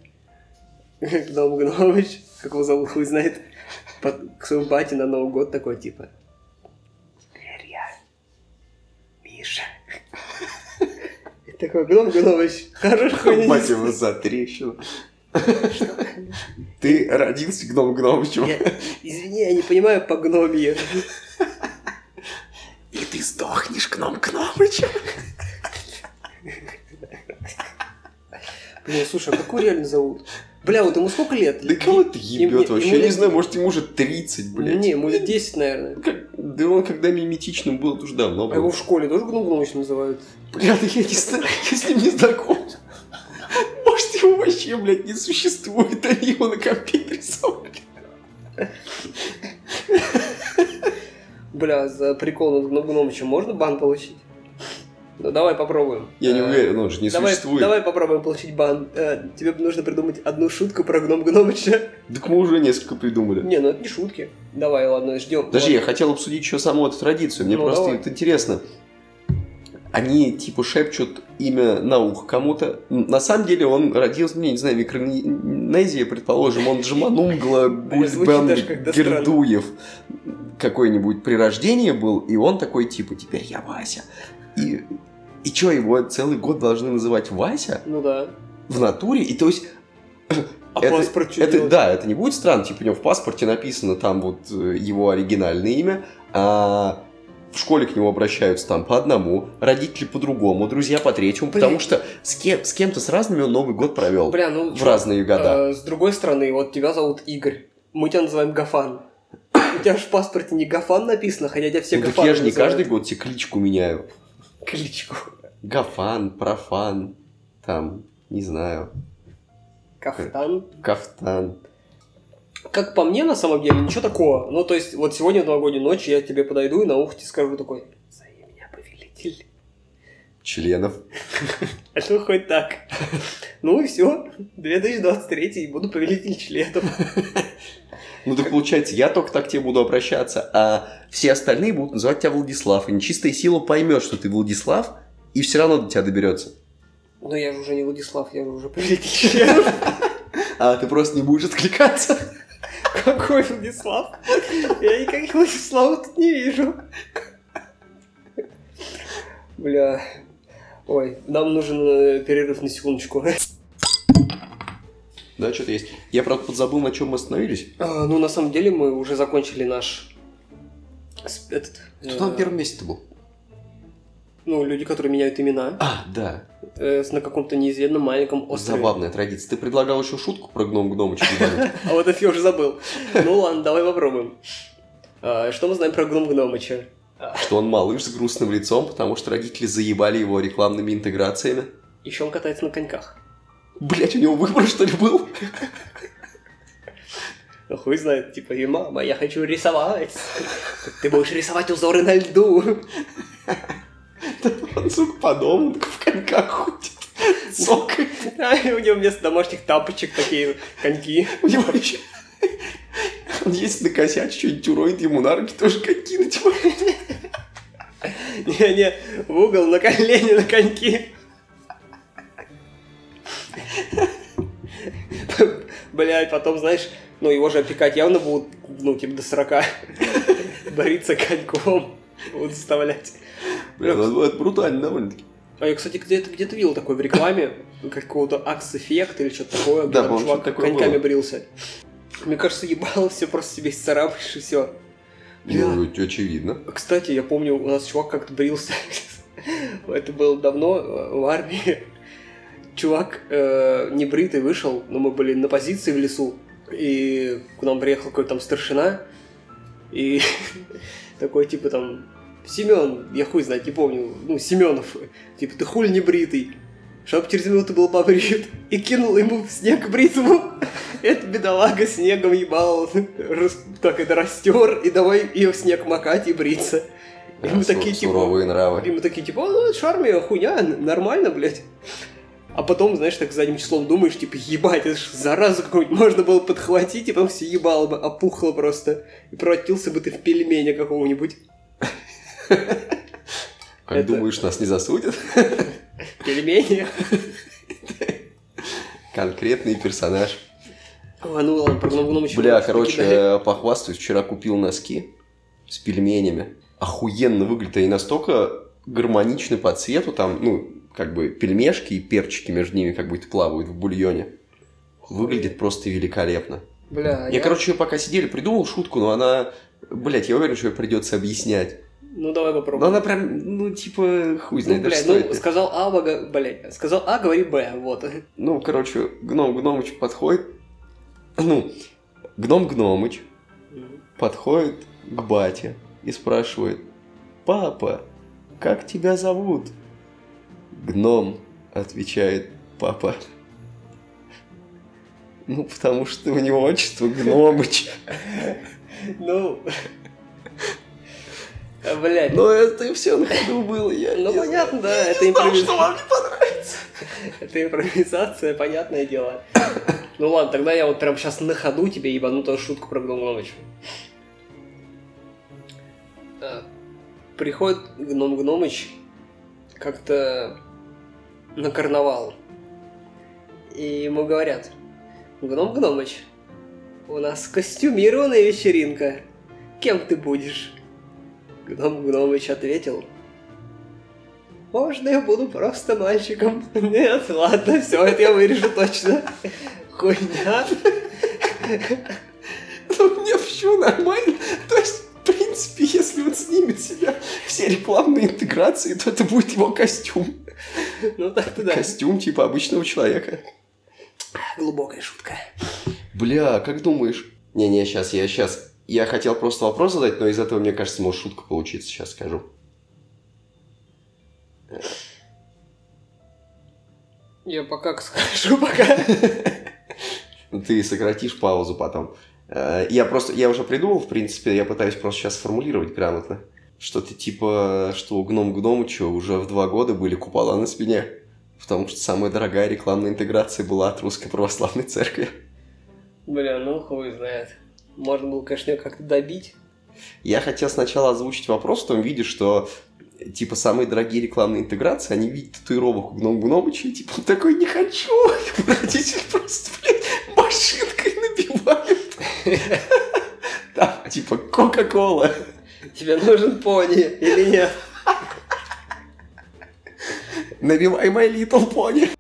B: Гном Гномыч, как его зовут, хуй знает, к своему бате на Новый год такой, типа, «Теперь я Миша. Такой, Гном Гномыч, хороший хуйня.
A: Мать его за трещину. Ты родился Гном Гномычем.
B: Извини, я не понимаю по гномье.
A: И ты сдохнешь Гном Гномычем.
B: Блин, слушай, а какой реально зовут? Бля, вот ему сколько лет?
A: Да кого ты ебет вообще? Я не знаю, может ему уже 30, блядь.
B: Не, ему лет 10, наверное.
A: Как- Да он когда миметичным был, уже давно
B: А его
A: был.
B: в школе тоже Гном называют?
A: Бля, да я не знаю, я с ним не знаком. Может, его вообще, блядь, не существует, они его на компе рисовали.
B: Бля, за прикол над Гном Гномычем можно бан получить? Ну давай попробуем.
A: Я не
B: Э,
A: уверен, он же не
B: давай,
A: существует.
B: Давай попробуем получить бан. Э, тебе нужно придумать одну шутку про Гном Гномыча.
A: Так мы уже несколько придумали.
B: Не, ну это не шутки. Давай, ладно, ждем.
A: Подожди, я хотел обсудить еще саму эту традицию. Мне
B: Ну,
A: просто
B: давай.
A: это интересно. Они типа шепчут имя на ухо кому-то. На самом деле он родился, мне не знаю, в Микронезии, предположим, он Джаманунгла Гульбен. Гердуев. какое-нибудь при рождении был, и он такой, типа, теперь я Вася. И, и что, его целый год должны называть Вася
B: Ну да.
A: в натуре? И то есть...
B: А
A: Это-
B: паспорт что
A: Это,
B: делать?
A: да, это не будет странно, типа у него в паспорте написано там вот э, его оригинальное имя, а в школе к нему обращаются там по одному, родители по другому, друзья по третьему,
B: Блин.
A: потому что с, кем, с кем-то с разными он Новый год провел
B: Бля, ну...
A: в
B: чё,
A: разные года.
B: э, с другой стороны, вот тебя зовут Игорь. Мы тебя называем Гафан. У тебя же в паспорте не Гафан написано, хотя тебя все
A: ну, так
B: Гафаны
A: я же не
B: называют.
A: каждый год тебе кличку меняю.
B: Кличку.
A: Гафан, профан, там, не знаю,
B: Кафтан.
A: кафтан.
B: Как по мне, на самом деле, ничего такого. Ну, то есть, вот сегодня в новогоднюю ночь я тебе подойду и на ухо тебе скажу такой, зови меня повелитель.
A: членов.
B: А что хоть так? Ну и все. 2023 и буду повелитель членов.
A: Ну так получается, я только так к тебе буду обращаться, а все остальные будут называть тебя Владислав. И нечистая сила поймет, что ты Владислав, и все равно до тебя доберется.
B: Но я же уже не Владислав, я же уже повелитель.
A: А ты просто не будешь откликаться.
B: Какой Владислав? Я никаких Владиславов тут не вижу. Бля. Ой, нам нужен э, перерыв на секундочку.
A: Да, что-то есть. Я, правда, подзабыл, на чем мы остановились.
B: А, ну, на самом деле, мы уже закончили наш... Этот...
A: Кто там
B: э,
A: первом месте был?
B: Ну, люди, которые меняют имена
A: А, да.
B: э, на каком-то неизвестном маленьком острове.
A: Забавная традиция. Ты предлагал еще шутку про гном гномыча ебануть.
B: А вот это я уже забыл. Ну ладно, давай попробуем. А, Что мы знаем про Гном Гномыча?
A: Что он малыш с грустным лицом, потому что родители заебали его рекламными интеграциями.
B: Еще он катается на коньках.
A: Блять, у него выбор, что ли, был?
B: Ну хуй знает, типа, и мама, я хочу рисовать. Ты будешь рисовать узоры на льду.
A: Он, сука, по дому в коньках ходит. Цокает.
B: А у него вместо домашних тапочек такие коньки.
A: У него еще... Он если накосячит, что-нибудь уронит ему на руки, тоже коньки надевает.
B: Не-не, в угол, на колени, на коньки. Блядь, потом, знаешь, ну его же опекать явно будут, ну, типа до 40. Бориться коньком будут заставлять.
A: Бля, ну это брутально довольно-таки.
B: А я, кстати, где-то где видел такое в рекламе, какого-то Акс Эффект или что-то такое, где
A: Да,
B: там
A: по-моему,
B: чувак
A: такое
B: коньками
A: было.
B: брился. Мне кажется, ебало все просто себе царапаешь и все.
A: Ну, это очевидно.
B: Кстати, я помню, у нас чувак как-то брился. Это было давно э, в армии. Чувак э, небритый вышел, но мы были на позиции в лесу. И к нам приехал какой-то там старшина. И такой, типа, там, Семен, я хуй знать, не помню, ну, Семенов, типа, ты хуй не бритый, чтоб через минуту был побрит, и кинул ему в снег бритву. Это бедолага снегом ебал, так это растер, и давай ее в снег макать и бриться. И мы такие, типа,
A: Суровые
B: и
A: нравы.
B: мы такие, типа, «О, ну, это ж армия, хуйня, нормально, блядь. А потом, знаешь, так задним числом думаешь, типа, ебать, это ж заразу какую-нибудь можно было подхватить, и потом все ебало бы, опухло просто. И превратился бы ты в пельменя какого-нибудь.
A: Как
B: это-
A: думаешь, нас не засудят?
B: Пельмени.
A: Конкретный персонаж.
B: А, ну ладно, про гном еще
A: Бля, короче, похвастаюсь, вчера купил носки с пельменями. Охуенно выглядят. Они настолько гармоничны по цвету, там, ну, как бы пельмешки и перчики между ними как будто плавают в бульоне. Выглядит просто великолепно.
B: Бля,
A: Я, короче, пока сидели, придумал шутку, но она... Блять, я уверен, что ее придется объяснять.
B: Ну давай
A: Но
B: попробуем.
A: она прям, ну, типа, хуй
B: Ну,
A: знает, даже
B: блядь, ну,
A: ли.
B: сказал А, бога- блядь, сказал А, говори Б, вот.
A: Ну, короче, гном Гномыч подходит. Ну, гном Гномыч подходит к бате и спрашивает, «Папа, как тебя зовут?» «Гном», отвечает папа. Ну, потому что у него отчество Гномыч.
B: Ну, А, блядь,
A: Но это все на ходу было, я
B: Ну,
A: не
B: понятно, да,
A: знаю.
B: это
A: Я не знал,
B: импровиз-
A: что вам не понравится.
B: Это импровизация, понятное дело. Ну ладно, тогда я вот прям сейчас на ходу тебе ебану тоже шутку про Гном Гномыч. А, Приходит Гном Гномыч как-то на карнавал. И ему говорят, Гном Гномыч, у нас костюмированная вечеринка. кем ты будешь? Гном Гномыч ответил, можно я буду просто мальчиком? Нет, ладно, все, это я вырежу точно. Хуйня.
A: Ну, мне все нормально. То есть, в принципе, если он снимет себя все рекламные интеграции, то это будет его костюм.
B: Ну так-то да.
A: Костюм типа обычного человека.
B: Глубокая шутка.
A: Бля, как думаешь? Не-не, сейчас, я сейчас... Я хотел просто вопрос задать, но из этого, мне кажется, может шутка получиться, сейчас скажу.
B: Я пока скажу, пока.
A: Ну, Ты сократишь паузу потом. Э, Я просто, я уже придумал, в принципе, я пытаюсь просто сейчас сформулировать грамотно. Что-то типа, что у Гном Гномыча уже в два года были купола на спине. Потому что самая дорогая рекламная интеграция была от Русской Православной Церкви.
B: Бля, ну хуй знает. Можно было, конечно, как-то добить.
A: Я хотел сначала озвучить вопрос в том виде, что типа самые дорогие рекламные интеграции, они видят татуировок у Гном Гномыча, и типа он такой, не хочу. Родители просто, блядь, машинкой набивают. Там типа Кока-Кола.
B: Тебе нужен пони или нет?
A: Набивай My Little Pony.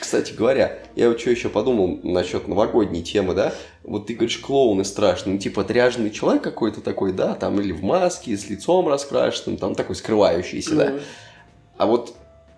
A: Кстати говоря, я вот что еще подумал насчет новогодней темы, да? Вот ты говоришь, клоуны страшные, ну типа отряженный человек какой-то такой, да, там или в маске, с лицом раскрашенным, там такой скрывающийся, да?
B: Ну,
A: А вот,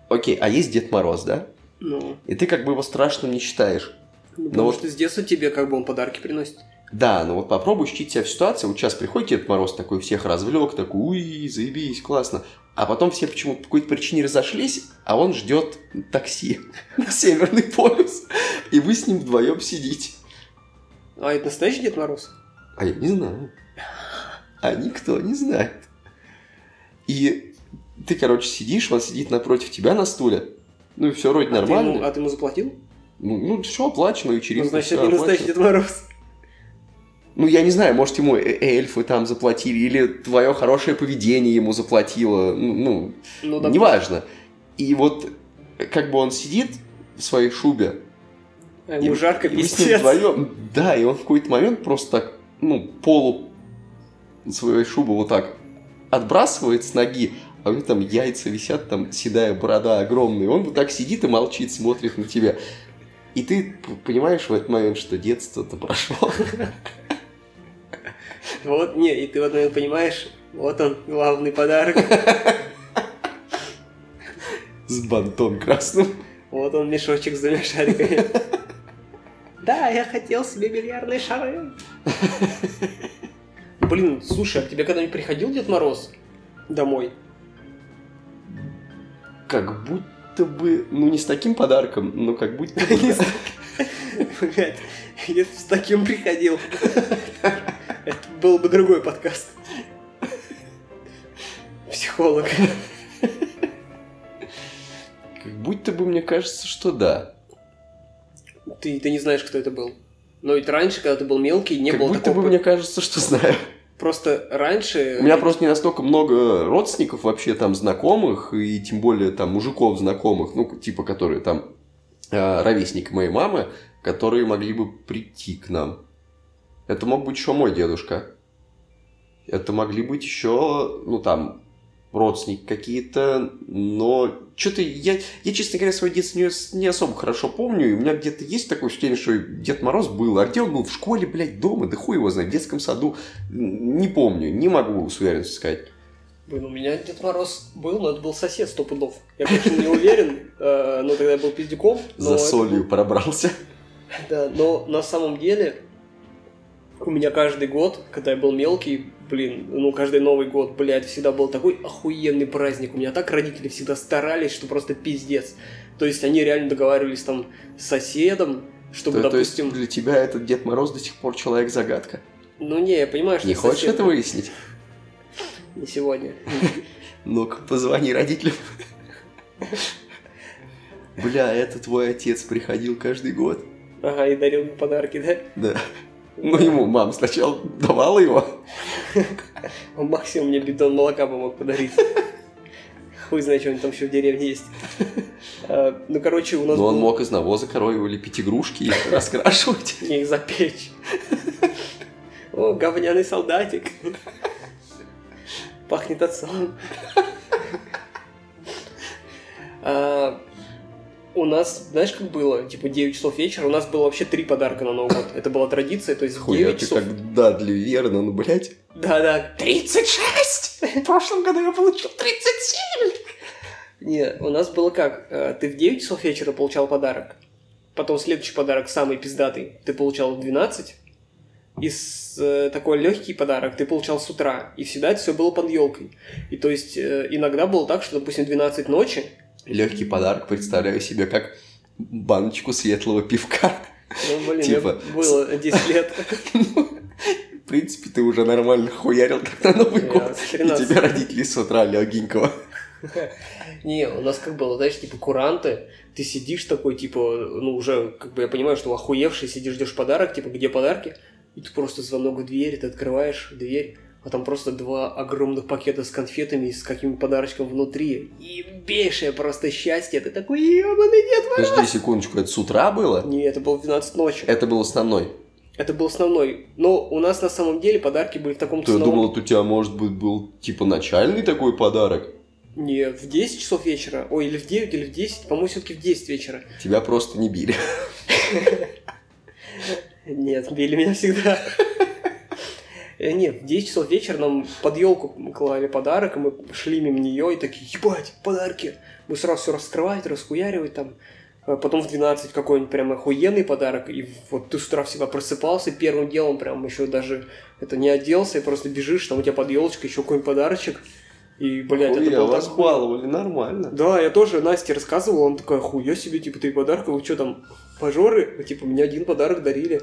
A: окей, а есть Дед Мороз, да?
B: Ну,
A: И ты как бы его страшным не считаешь.
B: ну,
A: Но
B: потому
A: вот-
B: что с детства тебе как бы он подарки приносит.
A: Да, но вот попробуй ощутить себя в ситуации, вот сейчас приходит Дед Мороз такой, всех развлек, такой, уй, заебись, классно. А потом все почему-то по какой-то причине разошлись, а он ждет такси на Северный полюс, и вы с ним вдвоем сидите.
B: А это настоящий Дед Мороз?
A: А я не знаю. А никто не знает. И ты, короче, сидишь, он сидит напротив тебя на стуле. Ну и все вроде
B: А ты,
A: нормально.
B: ему, а ты ему заплатил?
A: Ну, ну все оплачено, вечеринка.
B: Ну, значит, это не настоящий. Дед Мороз.
A: Ну, я не знаю, может, ему э- эльфы там заплатили, или твое хорошее поведение ему заплатило. Ну, ну,
B: Ну, допустим.
A: неважно. И вот э, как бы он сидит в своей шубе,
B: А ему
A: и-
B: жарко,
A: и
B: пиздец.
A: вдвоем, да, и он в какой-то момент просто так, ну, полу своей шубы вот так отбрасывает с ноги, а у него там яйца висят, там седая борода огромная, он вот так сидит и молчит, смотрит на тебя. И ты понимаешь в этот момент, что детство-то прошло.
B: Вот, не, и ты в этот момент понимаешь, вот он, главный подарок.
A: С бантом красным.
B: Вот он, мешочек с двумя шариками. Да, я хотел себе бильярдные шары. Блин, слушай, а к тебе когда-нибудь приходил Дед Мороз домой?
A: Как будто бы, ну не с таким подарком, но как будто бы...
B: Блядь, если бы с таким приходил, это был бы другой подкаст. Психолог.
A: Как будто бы мне кажется, что да.
B: Ты, ты не знаешь, кто это был. Но ведь раньше, когда ты был мелкий, не
A: как
B: было
A: будто
B: такого...
A: бы мне кажется, что знаю.
B: Просто раньше...
A: У меня просто не настолько много родственников вообще там знакомых, и тем более там мужиков знакомых, ну, типа, которые там э, ровесники моей мамы, которые могли бы прийти к нам. Это мог быть еще мой дедушка. Это могли быть еще, ну, там, родственники какие-то, но что-то я, я, честно говоря, свое детство не, не особо хорошо помню, и у меня где-то есть такое впечатление, что Дед Мороз был, а где он был, в школе, блядь, дома, да хуй его знает, в детском саду, не помню, не могу с уверенностью сказать.
B: Блин, у меня Дед Мороз был, но это был сосед сто пудов. Я, конечно, не уверен, э, но тогда я был пиздюком.
A: За солью пробрался.
B: Да, но на самом деле у меня каждый год, когда я был мелкий, блин, ну каждый Новый год, блядь, всегда был такой охуенный праздник. У меня так родители всегда старались, что просто пиздец. То есть они реально договаривались там с соседом, чтобы,
A: то, то есть
B: допустим...
A: для тебя этот Дед Мороз до сих пор человек-загадка.
B: Ну не, я понимаю, что
A: Не хочешь
B: сосед.
A: это выяснить?
B: Не сегодня.
A: Ну-ка, позвони родителям. Бля, это твой отец приходил каждый год.
B: Ага, и дарил мне подарки, да?
A: Да. Ну, ему мама сначала давала его.
B: Он максимум мне бидон молока бы мог подарить. Хуй знает, что у него там еще в деревне есть. А, Ну, короче, у нас
A: Но он мог из навоза коровьего лепить игрушки и раскрашивать.
B: Не их запечь. О, говняный солдатик. Пахнет отцом. А, у нас, знаешь, как было? Типа 9 часов вечера, у нас было вообще три подарка на Новый год. Это была традиция, то есть
A: Хуя
B: 9
A: ты
B: часов...
A: как Дадли верно, ну, блядь.
B: Да-да, 36! В прошлом году я получил 37! Не, у нас было как? Э, Ты в 9 часов вечера получал подарок, потом следующий подарок, самый пиздатый, ты получал в 12, и с, э, такой легкий подарок ты получал с утра, и всегда это все было под елкой. И то есть э, иногда было так, что, допустим, 12 ночи,
A: Легкий подарок представляю себе как баночку светлого пивка.
B: ну, блин,
A: Типа,
B: было 10 лет.
A: В принципе, ты уже нормально хуярил как на Новый год. И
B: 13.
A: тебе родители с утра легенького.
B: Не, у нас как было, знаешь, типа куранты, ты сидишь такой, типа, ну уже, как бы я понимаю, что охуевший, сидишь, ждешь подарок, типа, где подарки? И ты просто звонок в дверь, ты открываешь дверь, а там просто два огромных пакета с конфетами и с каким подарочком внутри. И бейшее просто счастье, ты такой, ебаный Дед Мороз!»
A: Подожди секундочку, это с утра было?
B: Не, это было в 12 ночи.
A: Это был основной.
B: Это был основной. Но у нас на самом деле подарки были в таком
A: Ты
B: ценовом-
A: думал, у тебя, может быть, был типа начальный такой подарок?
B: Не, в 10 часов вечера. Ой, или в 9, или в 10. По-моему, все-таки в 10 вечера.
A: Тебя просто не били.
B: Нет, били меня всегда. Э, Нет, в 10 часов вечера нам под елку клали подарок, и мы шли мимо нее и такие, ебать, подарки. Мы сразу все раскрывать, расхуяривать там. А Потом в 12 какой-нибудь прям охуенный подарок, и вот ты с утра всегда просыпался, первым делом прям еще даже это не оделся, и просто бежишь, там у тебя под елочкой еще какой-нибудь подарочек. И, блядь, это
A: Ой, а
B: было
A: вас
B: так
A: баловали нормально.
B: да, я тоже Насте рассказывал, он такой, хуя себе, типа, ты подарок, вы что там, пожоры? Типа, мне один подарок дарили.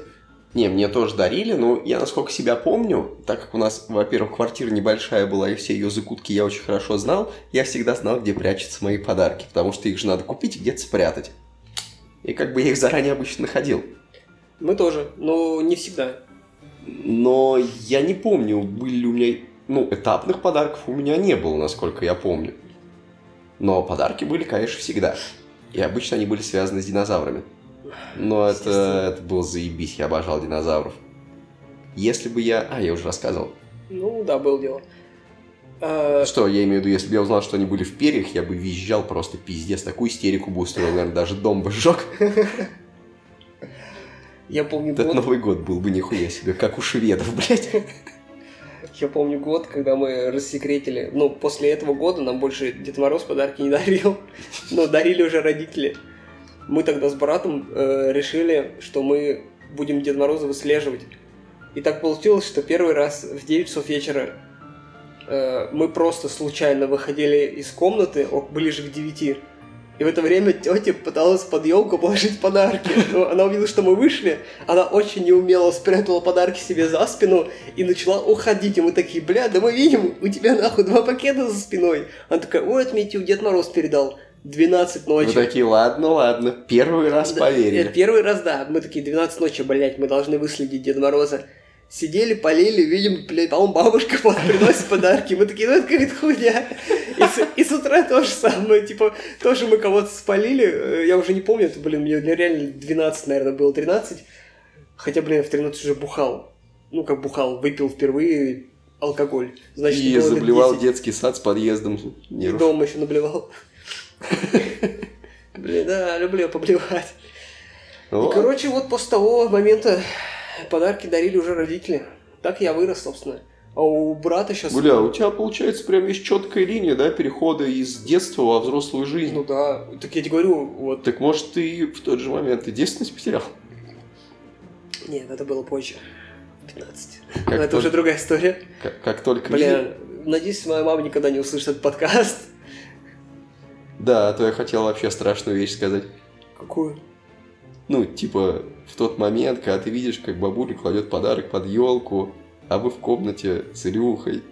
A: Не, мне тоже дарили, но я, насколько себя помню, так как у нас, во-первых, квартира небольшая была, и все ее закутки я очень хорошо знал, я всегда знал, где прячутся мои подарки, потому что их же надо купить и где-то спрятать. И как бы я их заранее обычно находил.
B: Мы тоже, но не всегда.
A: Но я не помню, были ли у меня... Ну, этапных подарков у меня не было, насколько я помню. Но подарки были, конечно, всегда. И обычно они были связаны с динозаврами. Но это,
B: Естественно.
A: это было заебись, я обожал динозавров. Если бы я... А, я уже рассказывал.
B: Ну, да, было дело. А,
A: Что, я имею в виду, если бы я узнал, что они были в перьях, я бы визжал просто пиздец. Такую истерику бы устроил, наверное, даже дом бы сжег.
B: я помню
A: Этот
B: год,
A: Новый год был бы нихуя себе, как у шведов, блядь.
B: я помню год, когда мы рассекретили. Ну, после этого года нам больше Дед Мороз подарки не дарил. Но дарили уже родители. Мы тогда с братом э, решили, что мы будем Дед Мороза выслеживать. И так получилось, что первый раз в 9 часов вечера э, мы просто случайно выходили из комнаты о- ближе к 9. И в это время тетя пыталась под елку положить подарки. Но она увидела, что мы вышли, она очень неумело спрятала подарки себе за спину и начала уходить. И мы такие, бля, да мы видим, у тебя нахуй два пакета за спиной. Она такая, ой, от меня Дед Мороз передал. 12
A: Вы
B: ночи.
A: такие, ладно, ладно, первый раз
B: Да,
A: поверили.
B: первый раз, да. Мы такие, 12 ночи, блядь, мы должны выследить Деда Мороза. Сидели, полили, видим, блядь, по-моему, бабушка приносит подарки. Мы такие, ну это какая-то хуйня. И с, и с утра то же самое, типа, тоже мы кого-то спалили. э, Я уже не помню, это, блин, мне реально 12, наверное, было 13. Хотя, блин, я в 13 уже бухал. Ну, как бухал, выпил впервые алкоголь. Значит,
A: И заблевал
B: 10.
A: детский сад с подъездом.
B: И
A: Нерв.
B: дома еще наблевал. Блин, да, люблю поблевать. И,
A: Вот.
B: короче, вот после того момента подарки дарили уже родители. Так я вырос, собственно. А у брата сейчас...
A: Бля, у тебя, получается, прям есть четкая линия, да, перехода из детства во взрослую жизнь.
B: Ну да, так я тебе говорю, вот...
A: Так может, ты в тот же момент и девственность потерял?
B: Нет, это было позже. 15.
A: Как,
B: Но это
A: только,
B: уже другая история.
A: как, как только...
B: Блин, надеюсь, моя мама никогда не услышит этот подкаст.
A: Да, а то я хотел вообще страшную вещь сказать.
B: Какую?
A: Ну, типа, в тот момент, когда ты видишь, как бабуля кладет подарок под елку, а вы в комнате с Илюхой,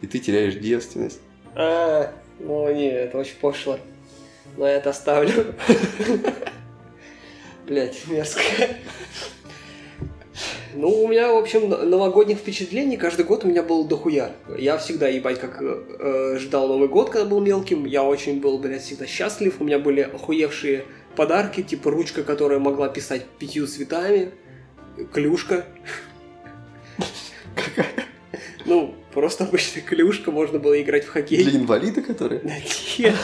A: и ты теряешь девственность.
B: А, ну нет, это очень пошло. Но я это оставлю. Блять, мерзко. Ну, у меня, в общем, новогодних впечатлений каждый год у меня было дохуя. Я всегда, ебать, как э, э, ждал Новый год, когда был мелким. Я очень был, блядь, всегда счастлив. У меня были охуевшие подарки, типа ручка, которая могла писать пятью цветами, клюшка.
A: Какая?
B: Ну, просто обычная клюшка, можно было играть в хоккей.
A: Для инвалида, которые?
B: Да нет.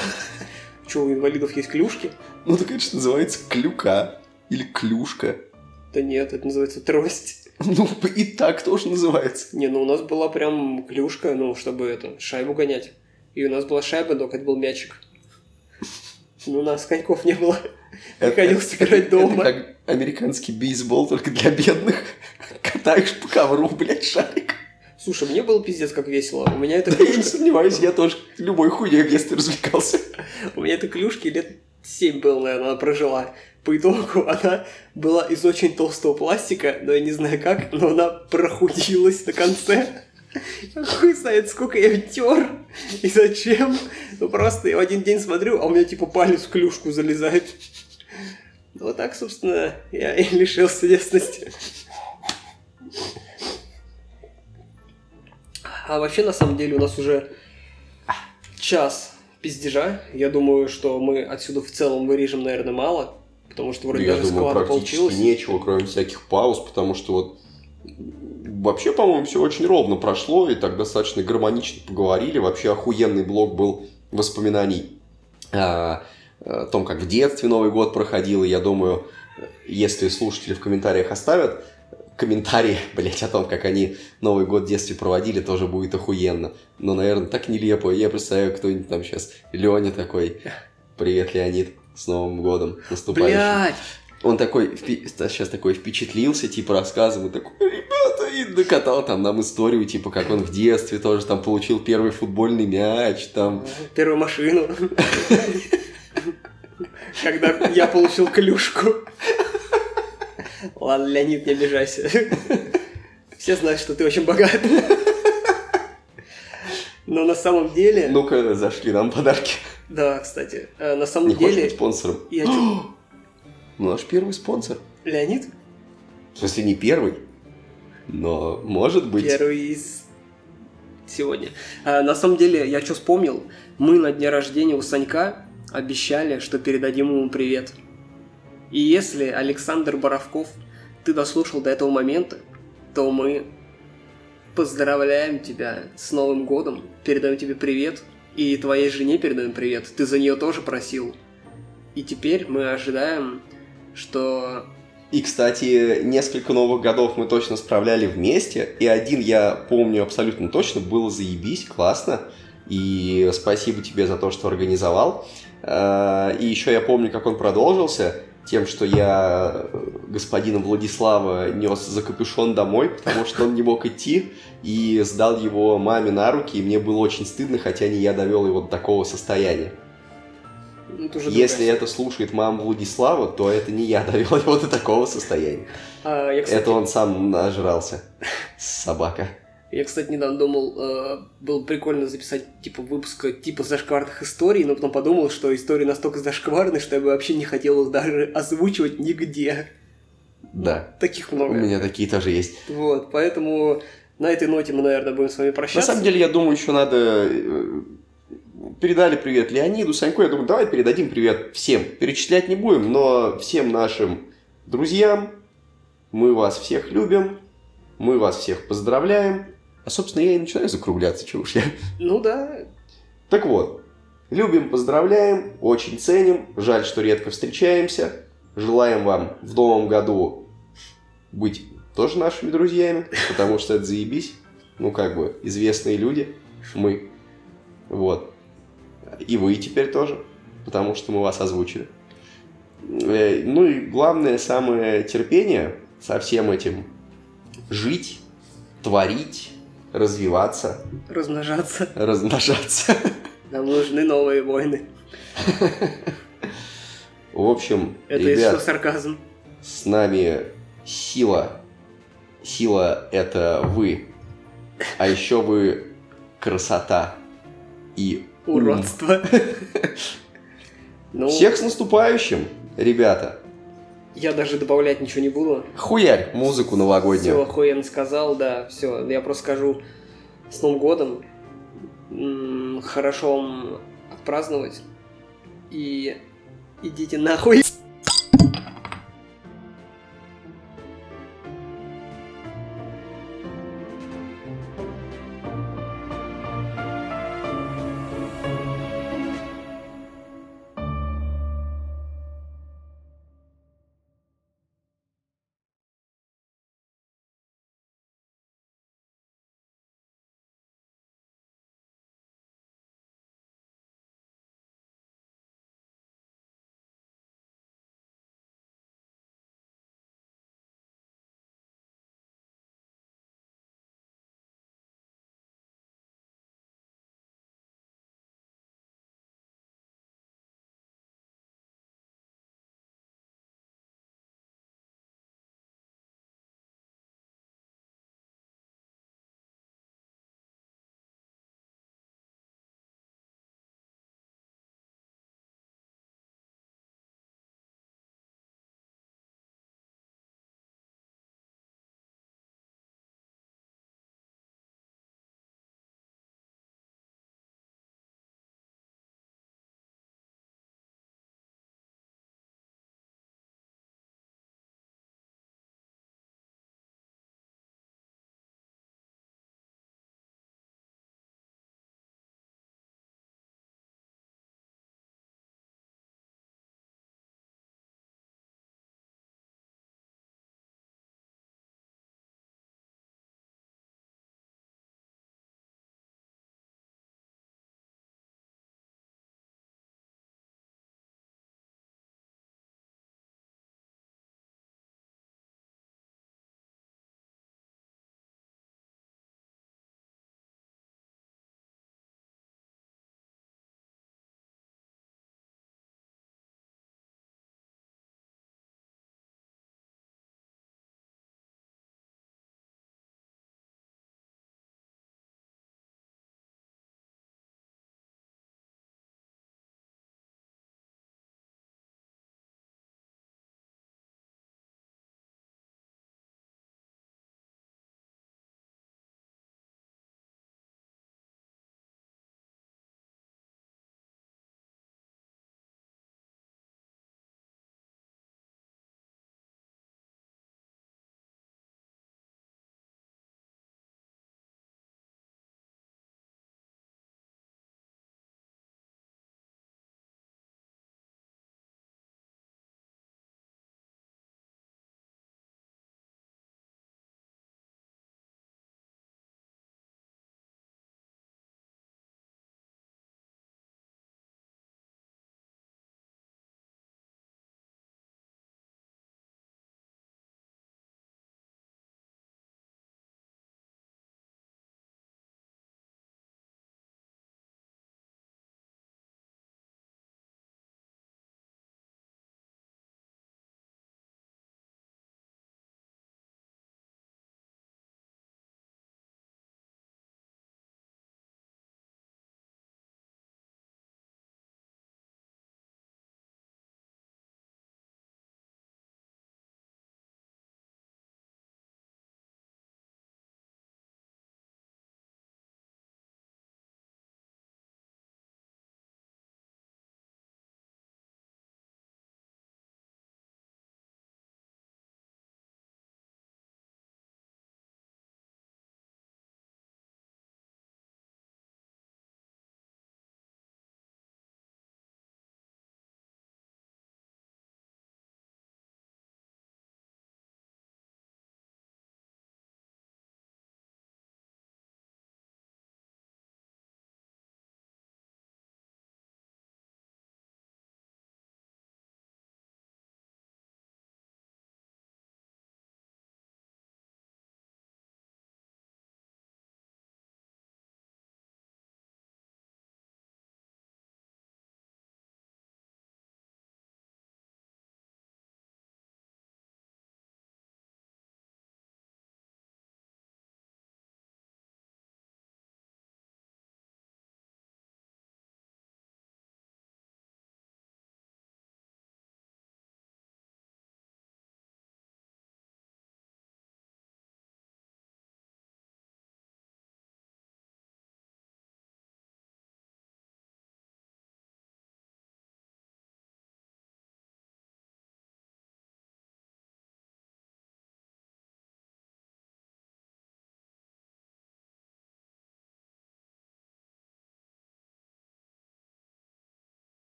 B: Че, у инвалидов есть клюшки?
A: Ну, так это же называется клюка. Или клюшка.
B: Да нет, это называется трость.
A: Ну, и так тоже называется.
B: Не, ну у нас была прям клюшка, ну, чтобы это, шайбу гонять. И у нас была шайба, только это был мячик. Ну, у нас коньков не было. Приходилось играть дома.
A: Это как американский бейсбол, только для бедных. Катаешь по ковру, блядь, шарик.
B: Слушай, мне было пиздец как весело. У меня это
A: Да я не сомневаюсь, я тоже любой хуйней в детстве развлекался.
B: У меня этой клюшки лет 7 было, наверное, она прожила. По итогу она была из очень толстого пластика, но я не знаю как, но она прохудилась на конце. Хуй знает, сколько я тер и зачем. Ну просто я в один день смотрю, а у меня типа палец в клюшку залезает. Вот так, собственно, я и лишился детственности. А вообще, на самом деле, у нас уже час пиздежа. Я думаю, что мы отсюда в целом вырежем, наверное, мало. Потому что вроде
A: Я
B: даже
A: думаю, практически
B: получилось.
A: нечего, кроме всяких пауз, потому что вот вообще, по-моему, все очень ровно прошло, и так достаточно гармонично поговорили. Вообще охуенный блок был воспоминаний о том, как в детстве Новый год проходил. И я думаю, если слушатели в комментариях оставят комментарии, блять, о том, как они Новый год в детстве проводили, тоже будет охуенно. Но, наверное, так нелепо. Я представляю, кто-нибудь там сейчас, Леня такой, привет, Леонид, с Новым годом наступающим.
B: Блять!
A: Он такой, сейчас такой впечатлился, типа, рассказывал, такой, ребята, и докатал там нам историю, типа, как он в детстве тоже там получил первый футбольный мяч, там,
B: Первую машину. Когда я получил клюшку. Ладно, Леонид, не обижайся. Все знают, что ты очень богат. Но на самом деле...
A: ну-ка, зашли нам подарки.
B: Да, кстати. э, На самом
A: Не хочешь
B: деле...
A: быть спонсором?
B: Я
A: Ну, наш первый спонсор.
B: Леонид?
A: В смысле, не первый, но может быть.
B: Первый из сегодня. А, на самом деле, я что вспомнил? Мы на дне рождения у Санька обещали, что передадим ему привет. И если, Александр Боровков, ты дослушал до этого момента, то мы поздравляем тебя с Новым годом, передаем тебе привет, и твоей жене передаем привет. Ты за нее тоже просил. И теперь мы ожидаем, что
A: И, кстати, несколько новых годов мы точно справляли вместе. И один я помню абсолютно точно, было заебись, классно. И спасибо тебе за то, что организовал. А, И еще я помню, как он продолжился тем, что я э, господина Владислава нес за капюшон домой, потому что он не мог идти, и сдал его маме на руки, и мне было очень стыдно, хотя не я довел его до такого состояния.
B: ну, это
A: Если
B: другая
A: это слушает мама Владислава, то это не я довел его до такого состояния.
B: А, я, кстати,
A: Это он сам нажрался. Собака.
B: Я, кстати, недавно думал, э, было прикольно записать типа выпуск типа зашкварных историй, но потом подумал, что истории настолько зашкварные, что я бы вообще не хотел их даже озвучивать нигде.
A: Да.
B: Таких
A: У
B: много.
A: меня такие тоже есть.
B: Вот, поэтому на этой ноте мы, наверное, будем с вами
A: На
B: прощаться.
A: самом деле, я думаю, еще надо... э, Передали привет Леониду, Саньку. Я думаю, давай передадим привет всем. Перечислять не будем, но всем нашим друзьям. Мы вас всех любим. Мы вас всех поздравляем. А, собственно, я и начинаю закругляться, чего уж я.
B: Ну да,
A: Так вот, любим, поздравляем, очень ценим, жаль, что редко встречаемся. Желаем вам в новом году быть тоже нашими друзьями, потому что это заебись. Ну, как бы, известные люди, мы. Вот. И вы теперь тоже, потому что мы вас озвучили. Э, Ну и главное, самое терпение со всем этим жить, творить, развиваться,
B: размножаться.
A: размножаться.
B: Нам нужны новые войны.
A: В общем,
B: Это
A: ребят,
B: еще сарказм.
A: с нами сила. Сила — это вы. А еще вы красота и.
B: Уродство. Ну,
A: Всех с наступающим, ребята.
B: Я даже добавлять ничего не буду.
A: Хуярь музыку
B: Все,
A: новогоднюю.
B: охуенно сказал, да, все. Я просто скажу с Новым годом. М, Хорошо вам отпраздновать. И идите нахуй.